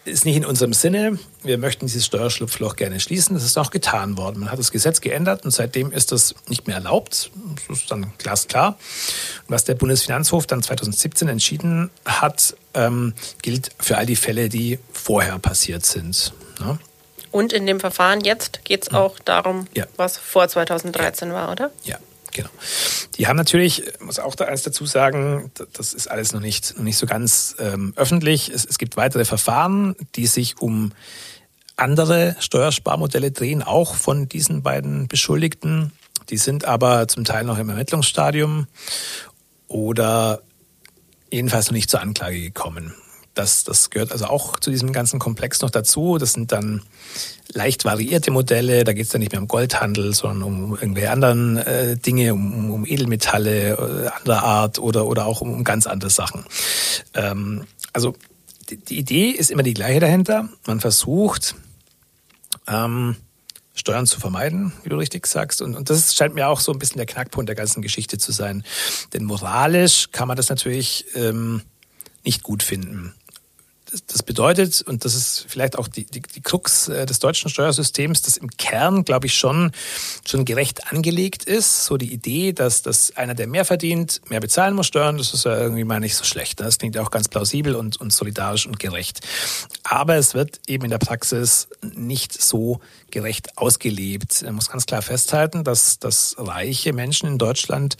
ist nicht in unserem Sinne. Wir möchten dieses Steuerschlupfloch gerne schließen. Das ist auch getan worden. Man hat das Gesetz geändert und seitdem ist das nicht mehr erlaubt. Das ist dann glasklar. Und was der Bundesfinanzhof dann 2017 entschieden hat, ähm, gilt für all die Fälle, die vorher passiert sind. Ne? Und in dem Verfahren jetzt geht es auch darum, ja. was vor 2013 ja. war, oder? Ja, genau. Die haben natürlich, muss auch da eins dazu sagen, das ist alles noch nicht, noch nicht so ganz ähm, öffentlich. Es, es gibt weitere Verfahren, die sich um andere Steuersparmodelle drehen, auch von diesen beiden Beschuldigten. Die sind aber zum Teil noch im Ermittlungsstadium oder jedenfalls noch nicht zur Anklage gekommen. Das, das gehört also auch zu diesem ganzen Komplex noch dazu. Das sind dann leicht variierte Modelle. Da geht es dann nicht mehr um Goldhandel, sondern um irgendwelche anderen äh, Dinge, um, um Edelmetalle äh, anderer Art oder, oder auch um, um ganz andere Sachen. Ähm, also die, die, Idee ist immer die gleiche dahinter. Man versucht, ähm, Steuern zu vermeiden, wie du richtig sagst. Und, und das scheint mir auch so ein bisschen der Knackpunkt der ganzen Geschichte zu sein. Denn moralisch kann man das natürlich ähm, nicht gut finden das bedeutet, und das ist vielleicht auch die, die, die Krux äh, des deutschen Steuersystems, dass im Kern, glaube ich, schon, schon gerecht angelegt ist. So die Idee, dass, dass einer, der mehr verdient, mehr bezahlen muss Steuern, das ist ja irgendwie mal nicht so schlecht. Das klingt ja auch ganz plausibel und, und solidarisch und gerecht. Aber es wird eben in der Praxis nicht so gerecht ausgelebt. Man muss ganz klar festhalten, dass, dass reiche Menschen in Deutschland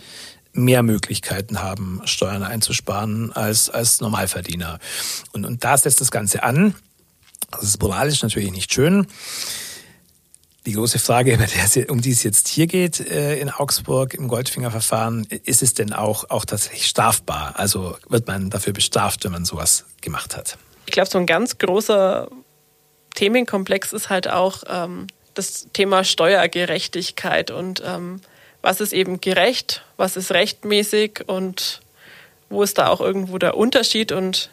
mehr Möglichkeiten haben, Steuern einzusparen als, als Normalverdiener. Und, und da setzt das Ganze an. Das ist moralisch natürlich nicht schön. Die große Frage, um die es jetzt hier geht äh, in Augsburg im Goldfinger-Verfahren, ist es denn auch, auch tatsächlich strafbar? Also wird man dafür bestraft, wenn man sowas gemacht hat? Ich glaube, so ein ganz großer Themenkomplex ist halt auch ähm, das Thema Steuergerechtigkeit und ähm, was ist eben gerecht, was ist rechtmäßig und wo ist da auch irgendwo der Unterschied und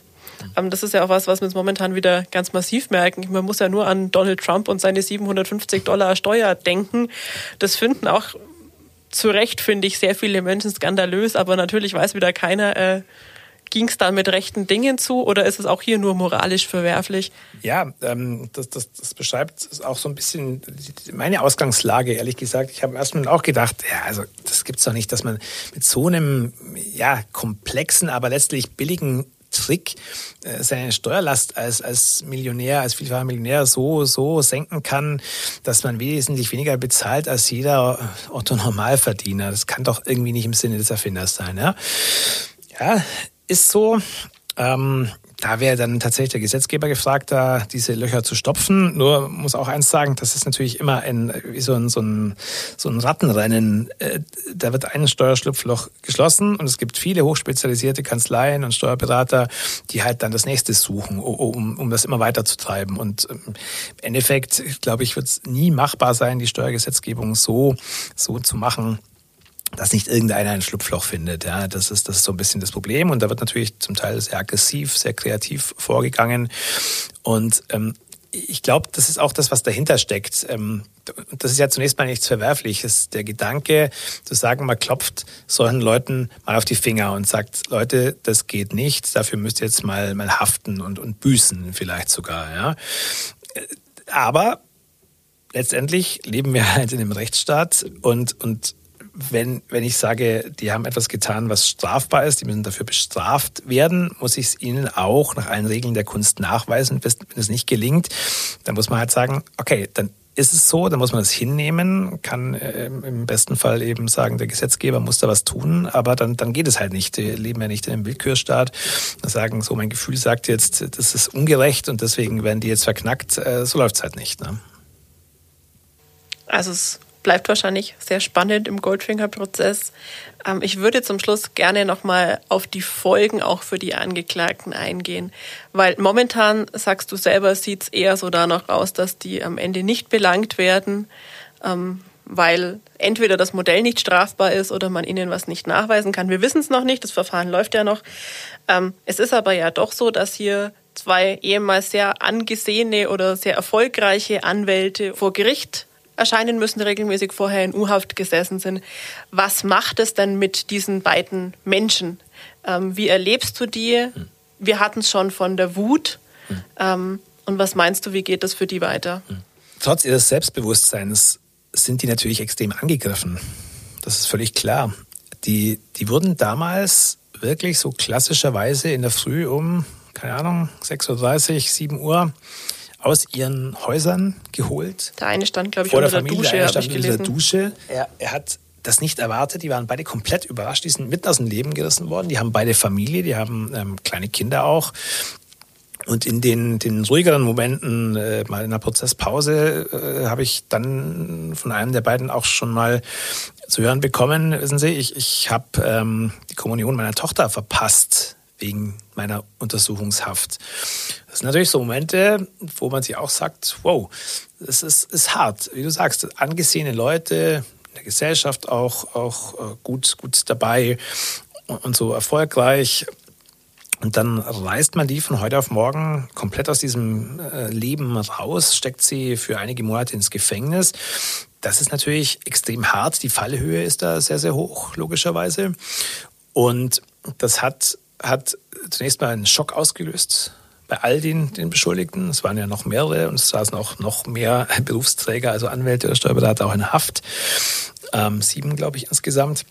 ähm, das ist ja auch was, was wir jetzt momentan wieder ganz massiv merken. Man muss ja nur an Donald Trump und seine 750 Dollar Steuer denken. Das finden auch zu Recht, finde ich, sehr viele Menschen skandalös, aber natürlich weiß wieder keiner, äh, Ging es dann mit rechten Dingen zu oder ist es auch hier nur moralisch verwerflich? Ja, ähm, das, das, das beschreibt auch so ein bisschen meine Ausgangslage, ehrlich gesagt. Ich habe erstmal auch gedacht, ja, also das gibt's doch nicht, dass man mit so einem ja, komplexen, aber letztlich billigen Trick äh, seine Steuerlast als, als Millionär, als vielfacher Millionär so, so senken kann, dass man wesentlich weniger bezahlt als jeder Otto Normalverdiener. Das kann doch irgendwie nicht im Sinne des Erfinders sein. Ja, ja ist so. Ähm, da wäre dann tatsächlich der Gesetzgeber gefragt, da diese Löcher zu stopfen. Nur muss auch eins sagen, das ist natürlich immer ein, wie so ein, so ein, so ein Rattenrennen. Äh, da wird ein Steuerschlupfloch geschlossen und es gibt viele hochspezialisierte Kanzleien und Steuerberater, die halt dann das nächste suchen, um, um das immer weiter zu treiben. Und ähm, im Endeffekt, glaube ich, wird es nie machbar sein, die Steuergesetzgebung so, so zu machen, dass nicht irgendeiner ein Schlupfloch findet. Ja, das ist, das ist so ein bisschen das Problem. Und da wird natürlich zum Teil sehr aggressiv, sehr kreativ vorgegangen. Und ähm, ich glaube, das ist auch das, was dahinter steckt. Ähm, das ist ja zunächst mal nichts Verwerfliches. Der Gedanke, zu sagen, man klopft solchen Leuten mal auf die Finger und sagt, Leute, das geht nicht, dafür müsst ihr jetzt mal, mal haften und, und büßen vielleicht sogar. Ja. Aber letztendlich leben wir halt in einem Rechtsstaat und, und wenn, wenn ich sage, die haben etwas getan, was strafbar ist, die müssen dafür bestraft werden, muss ich es ihnen auch nach allen Regeln der Kunst nachweisen. Wenn es nicht gelingt, dann muss man halt sagen, okay, dann ist es so, dann muss man das hinnehmen, kann äh, im besten Fall eben sagen, der Gesetzgeber muss da was tun, aber dann, dann geht es halt nicht. Wir leben ja nicht in einem Willkürstaat. Sagen, so mein Gefühl sagt jetzt, das ist ungerecht und deswegen werden die jetzt verknackt. Äh, so läuft es halt nicht. Ne? Also es bleibt wahrscheinlich sehr spannend im Goldfinger-Prozess. Ähm, ich würde zum Schluss gerne nochmal auf die Folgen auch für die Angeklagten eingehen, weil momentan, sagst du selber, sieht es eher so danach aus, dass die am Ende nicht belangt werden, ähm, weil entweder das Modell nicht strafbar ist oder man ihnen was nicht nachweisen kann. Wir wissen es noch nicht, das Verfahren läuft ja noch. Ähm, es ist aber ja doch so, dass hier zwei ehemals sehr angesehene oder sehr erfolgreiche Anwälte vor Gericht erscheinen müssen, regelmäßig vorher in U-Haft gesessen sind. Was macht es denn mit diesen beiden Menschen? Ähm, wie erlebst du die? Hm. Wir hatten es schon von der Wut. Hm. Ähm, und was meinst du, wie geht das für die weiter? Hm. Trotz ihres Selbstbewusstseins sind die natürlich extrem angegriffen. Das ist völlig klar. Die, die wurden damals wirklich so klassischerweise in der Früh um, keine Ahnung, 6.30 Uhr, 7 Uhr aus ihren Häusern geholt. Der eine stand, glaube ich, vor unter der, Familie, Dusche, der stand in der Dusche. Er, er hat das nicht erwartet. Die waren beide komplett überrascht. Die sind mitten aus dem Leben gerissen worden. Die haben beide Familie, die haben ähm, kleine Kinder auch. Und in den, den ruhigeren Momenten, äh, mal in der Prozesspause, äh, habe ich dann von einem der beiden auch schon mal zu hören bekommen, wissen Sie, ich, ich habe ähm, die Kommunion meiner Tochter verpasst wegen meiner Untersuchungshaft. Das sind natürlich so Momente, wo man sich auch sagt, wow, das ist, ist hart. Wie du sagst, angesehene Leute, in der Gesellschaft auch, auch äh, gut, gut dabei und so erfolgreich. Und dann reißt man die von heute auf morgen komplett aus diesem äh, Leben raus, steckt sie für einige Monate ins Gefängnis. Das ist natürlich extrem hart. Die Fallhöhe ist da sehr, sehr hoch, logischerweise. Und das hat hat zunächst mal einen Schock ausgelöst bei all den, den Beschuldigten. Es waren ja noch mehrere und es saßen auch noch mehr (laughs) Berufsträger, also Anwälte oder Steuerberater auch in Haft. Ähm, sieben, glaube ich, insgesamt.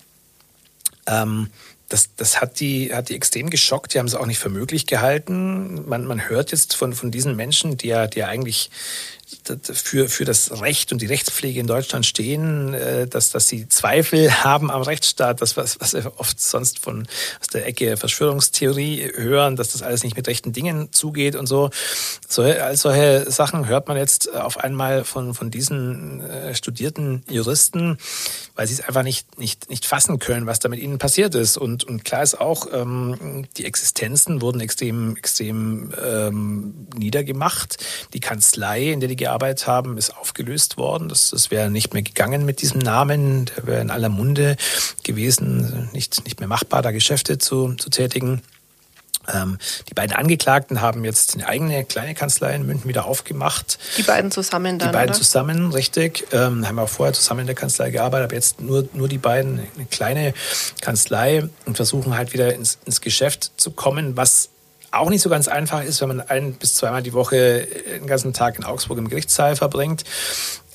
Ähm, das, das hat, die, hat die extrem geschockt. Die haben es auch nicht für möglich gehalten. Man, man hört jetzt von, von diesen Menschen, die ja, die ja eigentlich für, für das Recht und die Rechtspflege in Deutschland stehen, äh, dass, dass sie Zweifel (laughs) haben am Rechtsstaat, das, was, was wir oft sonst von aus der Ecke Verschwörungstheorie hören, dass das alles nicht mit rechten Dingen zugeht und so. so all solche Sachen hört man jetzt auf einmal von, von diesen äh, studierten Juristen, weil sie es einfach nicht, nicht, nicht fassen können, was da mit ihnen passiert ist. Und, und klar ist auch, ähm, die Existenzen wurden extrem, extrem ähm, niedergemacht. Die Kanzlei, in der die gearbeitet haben, ist aufgelöst worden. Das, das wäre nicht mehr gegangen mit diesem Namen. Der wäre in aller Munde gewesen, nicht, nicht mehr machbar, da Geschäfte zu, zu tätigen. Ähm, die beiden Angeklagten haben jetzt eine eigene kleine Kanzlei in München wieder aufgemacht. Die beiden zusammen dann, Die beiden oder? zusammen, richtig. Ähm, haben auch vorher zusammen in der Kanzlei gearbeitet, aber jetzt nur, nur die beiden, eine kleine Kanzlei und versuchen halt wieder ins, ins Geschäft zu kommen, was auch nicht so ganz einfach ist, wenn man ein bis zweimal die Woche den ganzen Tag in Augsburg im Gerichtssaal verbringt.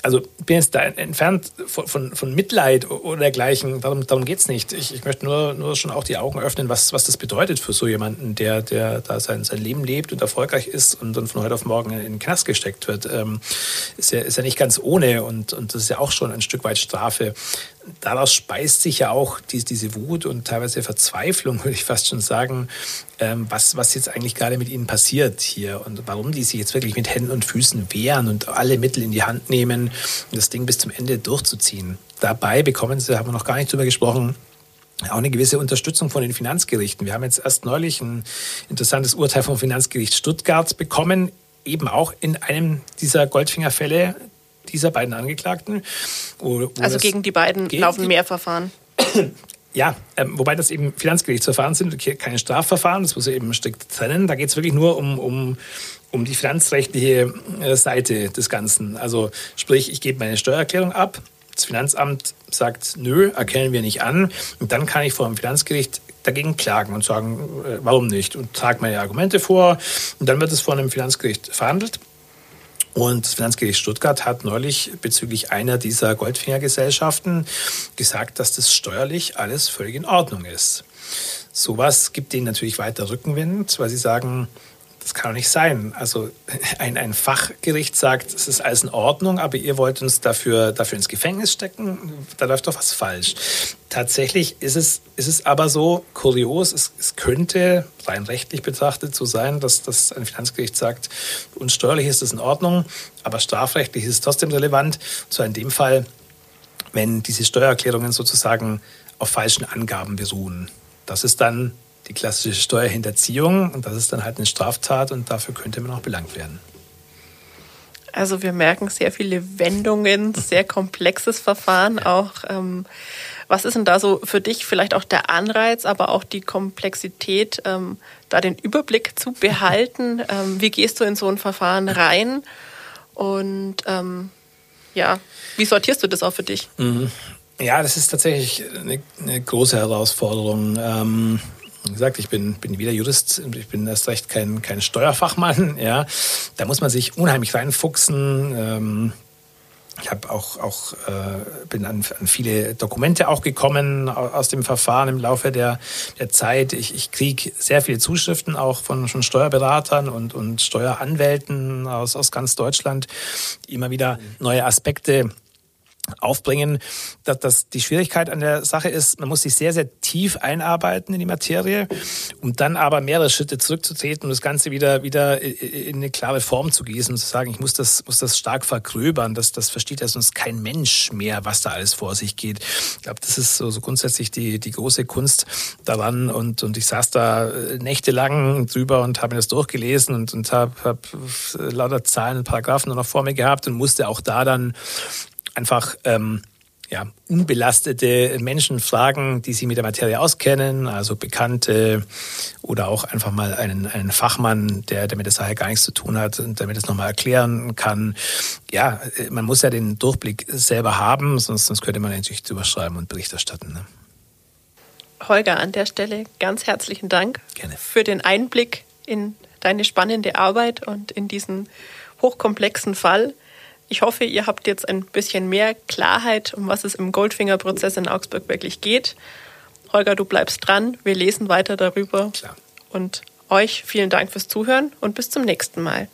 also bin jetzt da entfernt von, von, von Mitleid oder dergleichen. Darum, darum geht es nicht. Ich, ich möchte nur, nur schon auch die Augen öffnen, was, was das bedeutet für so jemanden, der, der da sein, sein Leben lebt und erfolgreich ist und dann von heute auf morgen in den Knast gesteckt wird. Ähm, ist, ja, ist ja nicht ganz ohne und, und das ist ja auch schon ein Stück weit Strafe daraus speist sich ja auch die, diese Wut und teilweise Verzweiflung, (laughs) würde ich fast schon sagen, ähm, was, was jetzt eigentlich gerade mit ihnen passiert hier und warum die sich jetzt wirklich mit Händen und Füßen wehren und alle Mittel in die Hand nehmen, das Ding bis zum Ende durchzuziehen. Dabei bekommen sie, haben wir noch gar nicht drüber gesprochen, auch eine gewisse Unterstützung von den Finanzgerichten. Wir haben jetzt erst neulich ein interessantes Urteil vom Finanzgericht Stuttgart bekommen, eben auch in einem dieser Goldfingerfälle dieser beiden Angeklagten. Also gegen die beiden laufen mehr Verfahren. (clears throat) Ja, ähm, wobei das eben Finanzgerichtsverfahren sind, keine Strafverfahren, das muss man eben strikt trennen. Da geht es wirklich nur um, um, um die finanzrechtliche äh, Seite des Ganzen. Also sprich, ich gebe meine Steuererklärung ab, das Finanzamt sagt, nö, erkennen wir nicht an. Und dann kann ich vor dem Finanzgericht dagegen klagen und sagen, äh, warum nicht? Und trage meine Argumente vor. Und dann wird es vor einem Finanzgericht verhandelt. Und das Finanzgericht Stuttgart hat neulich bezüglich einer dieser Goldfingergesellschaften gesagt, dass das steuerlich alles völlig in Ordnung ist. Sowas gibt ihnen natürlich weiter Rückenwind, weil sie sagen, das kann doch nicht sein. Also (laughs) ein, ein Fachgericht sagt, es ist alles in Ordnung, aber ihr wollt uns dafür, dafür ins Gefängnis stecken. Da läuft doch was falsch. Tatsächlich ist es, ist es aber so kurios, es, es könnte rein rechtlich betrachtet so sein, dass, dass ein Finanzgericht sagt, uns steuerlich ist das in Ordnung, aber strafrechtlich ist es trotzdem relevant. So in dem Fall, wenn diese Steuererklärungen sozusagen auf falschen Angaben beruhen. Das ist dann die klassische Steuerhinterziehung und das ist dann halt eine Straftat und dafür könnte man auch belangt werden. Also wir merken sehr viele Wendungen, (laughs) sehr komplexes Verfahren auch. Ähm, was ist denn da so für dich vielleicht auch der Anreiz, aber auch die Komplexität, ähm, da den Überblick zu (laughs) behalten? Ähm, wie gehst du in so ein Verfahren rein? Und ähm, ja, wie sortierst du das auch für dich? Mhm. Ja, das ist tatsächlich eine, eine große Herausforderung. Wie gesagt, ich bin, bin wieder Jurist, ich bin erst recht kein, kein Steuerfachmann. (laughs) Ja. Da muss man sich unheimlich reinfuchsen. Ähm, ich habe auch, auch äh, bin an, an, viele Dokumente auch gekommen aus dem Verfahren im Laufe der, der Zeit. Ich, ich kriege sehr viele Zuschriften auch von, von Steuerberatern und, und Steueranwälten aus, aus ganz Deutschland, die immer wieder neue Aspekte aufbringen, dass, dass die Schwierigkeit an der Sache ist, man muss sich sehr, sehr tief einarbeiten in die Materie, um dann aber mehrere Schritte zurückzutreten und das Ganze wieder, wieder in eine klare Form zu gießen zu sagen, ich muss das, muss das stark vergröbern, das, das versteht ja sonst kein Mensch mehr, was da alles vor sich geht. Ich glaube, das ist so, so grundsätzlich die, die große Kunst daran. Und, und ich saß da äh, nächtelang drüber und habe mir das durchgelesen und, und habe hab lauter Zahlen und Paragraphen noch vor mir gehabt und musste auch da dann einfach ähm, ja, unbelastete Menschen fragen, die sich mit der Materie auskennen, also Bekannte oder auch einfach mal einen, einen Fachmann, der, der mit der Sache gar nichts zu tun hat und damit es nochmal erklären kann. Ja, man muss ja den Durchblick selber haben, sonst, sonst könnte man natürlich drüber schreiben und Bericht erstatten. Ne? Holger, an der Stelle ganz herzlichen Dank Gerne. für den Einblick in deine spannende Arbeit und in diesen hochkomplexen Fall. Ich hoffe, ihr habt jetzt ein bisschen mehr Klarheit, um was es im Goldfinger-Prozess in Augsburg wirklich geht. Holger, du bleibst dran. Wir lesen weiter darüber. Klar. Und euch vielen Dank fürs Zuhören und bis zum nächsten Mal.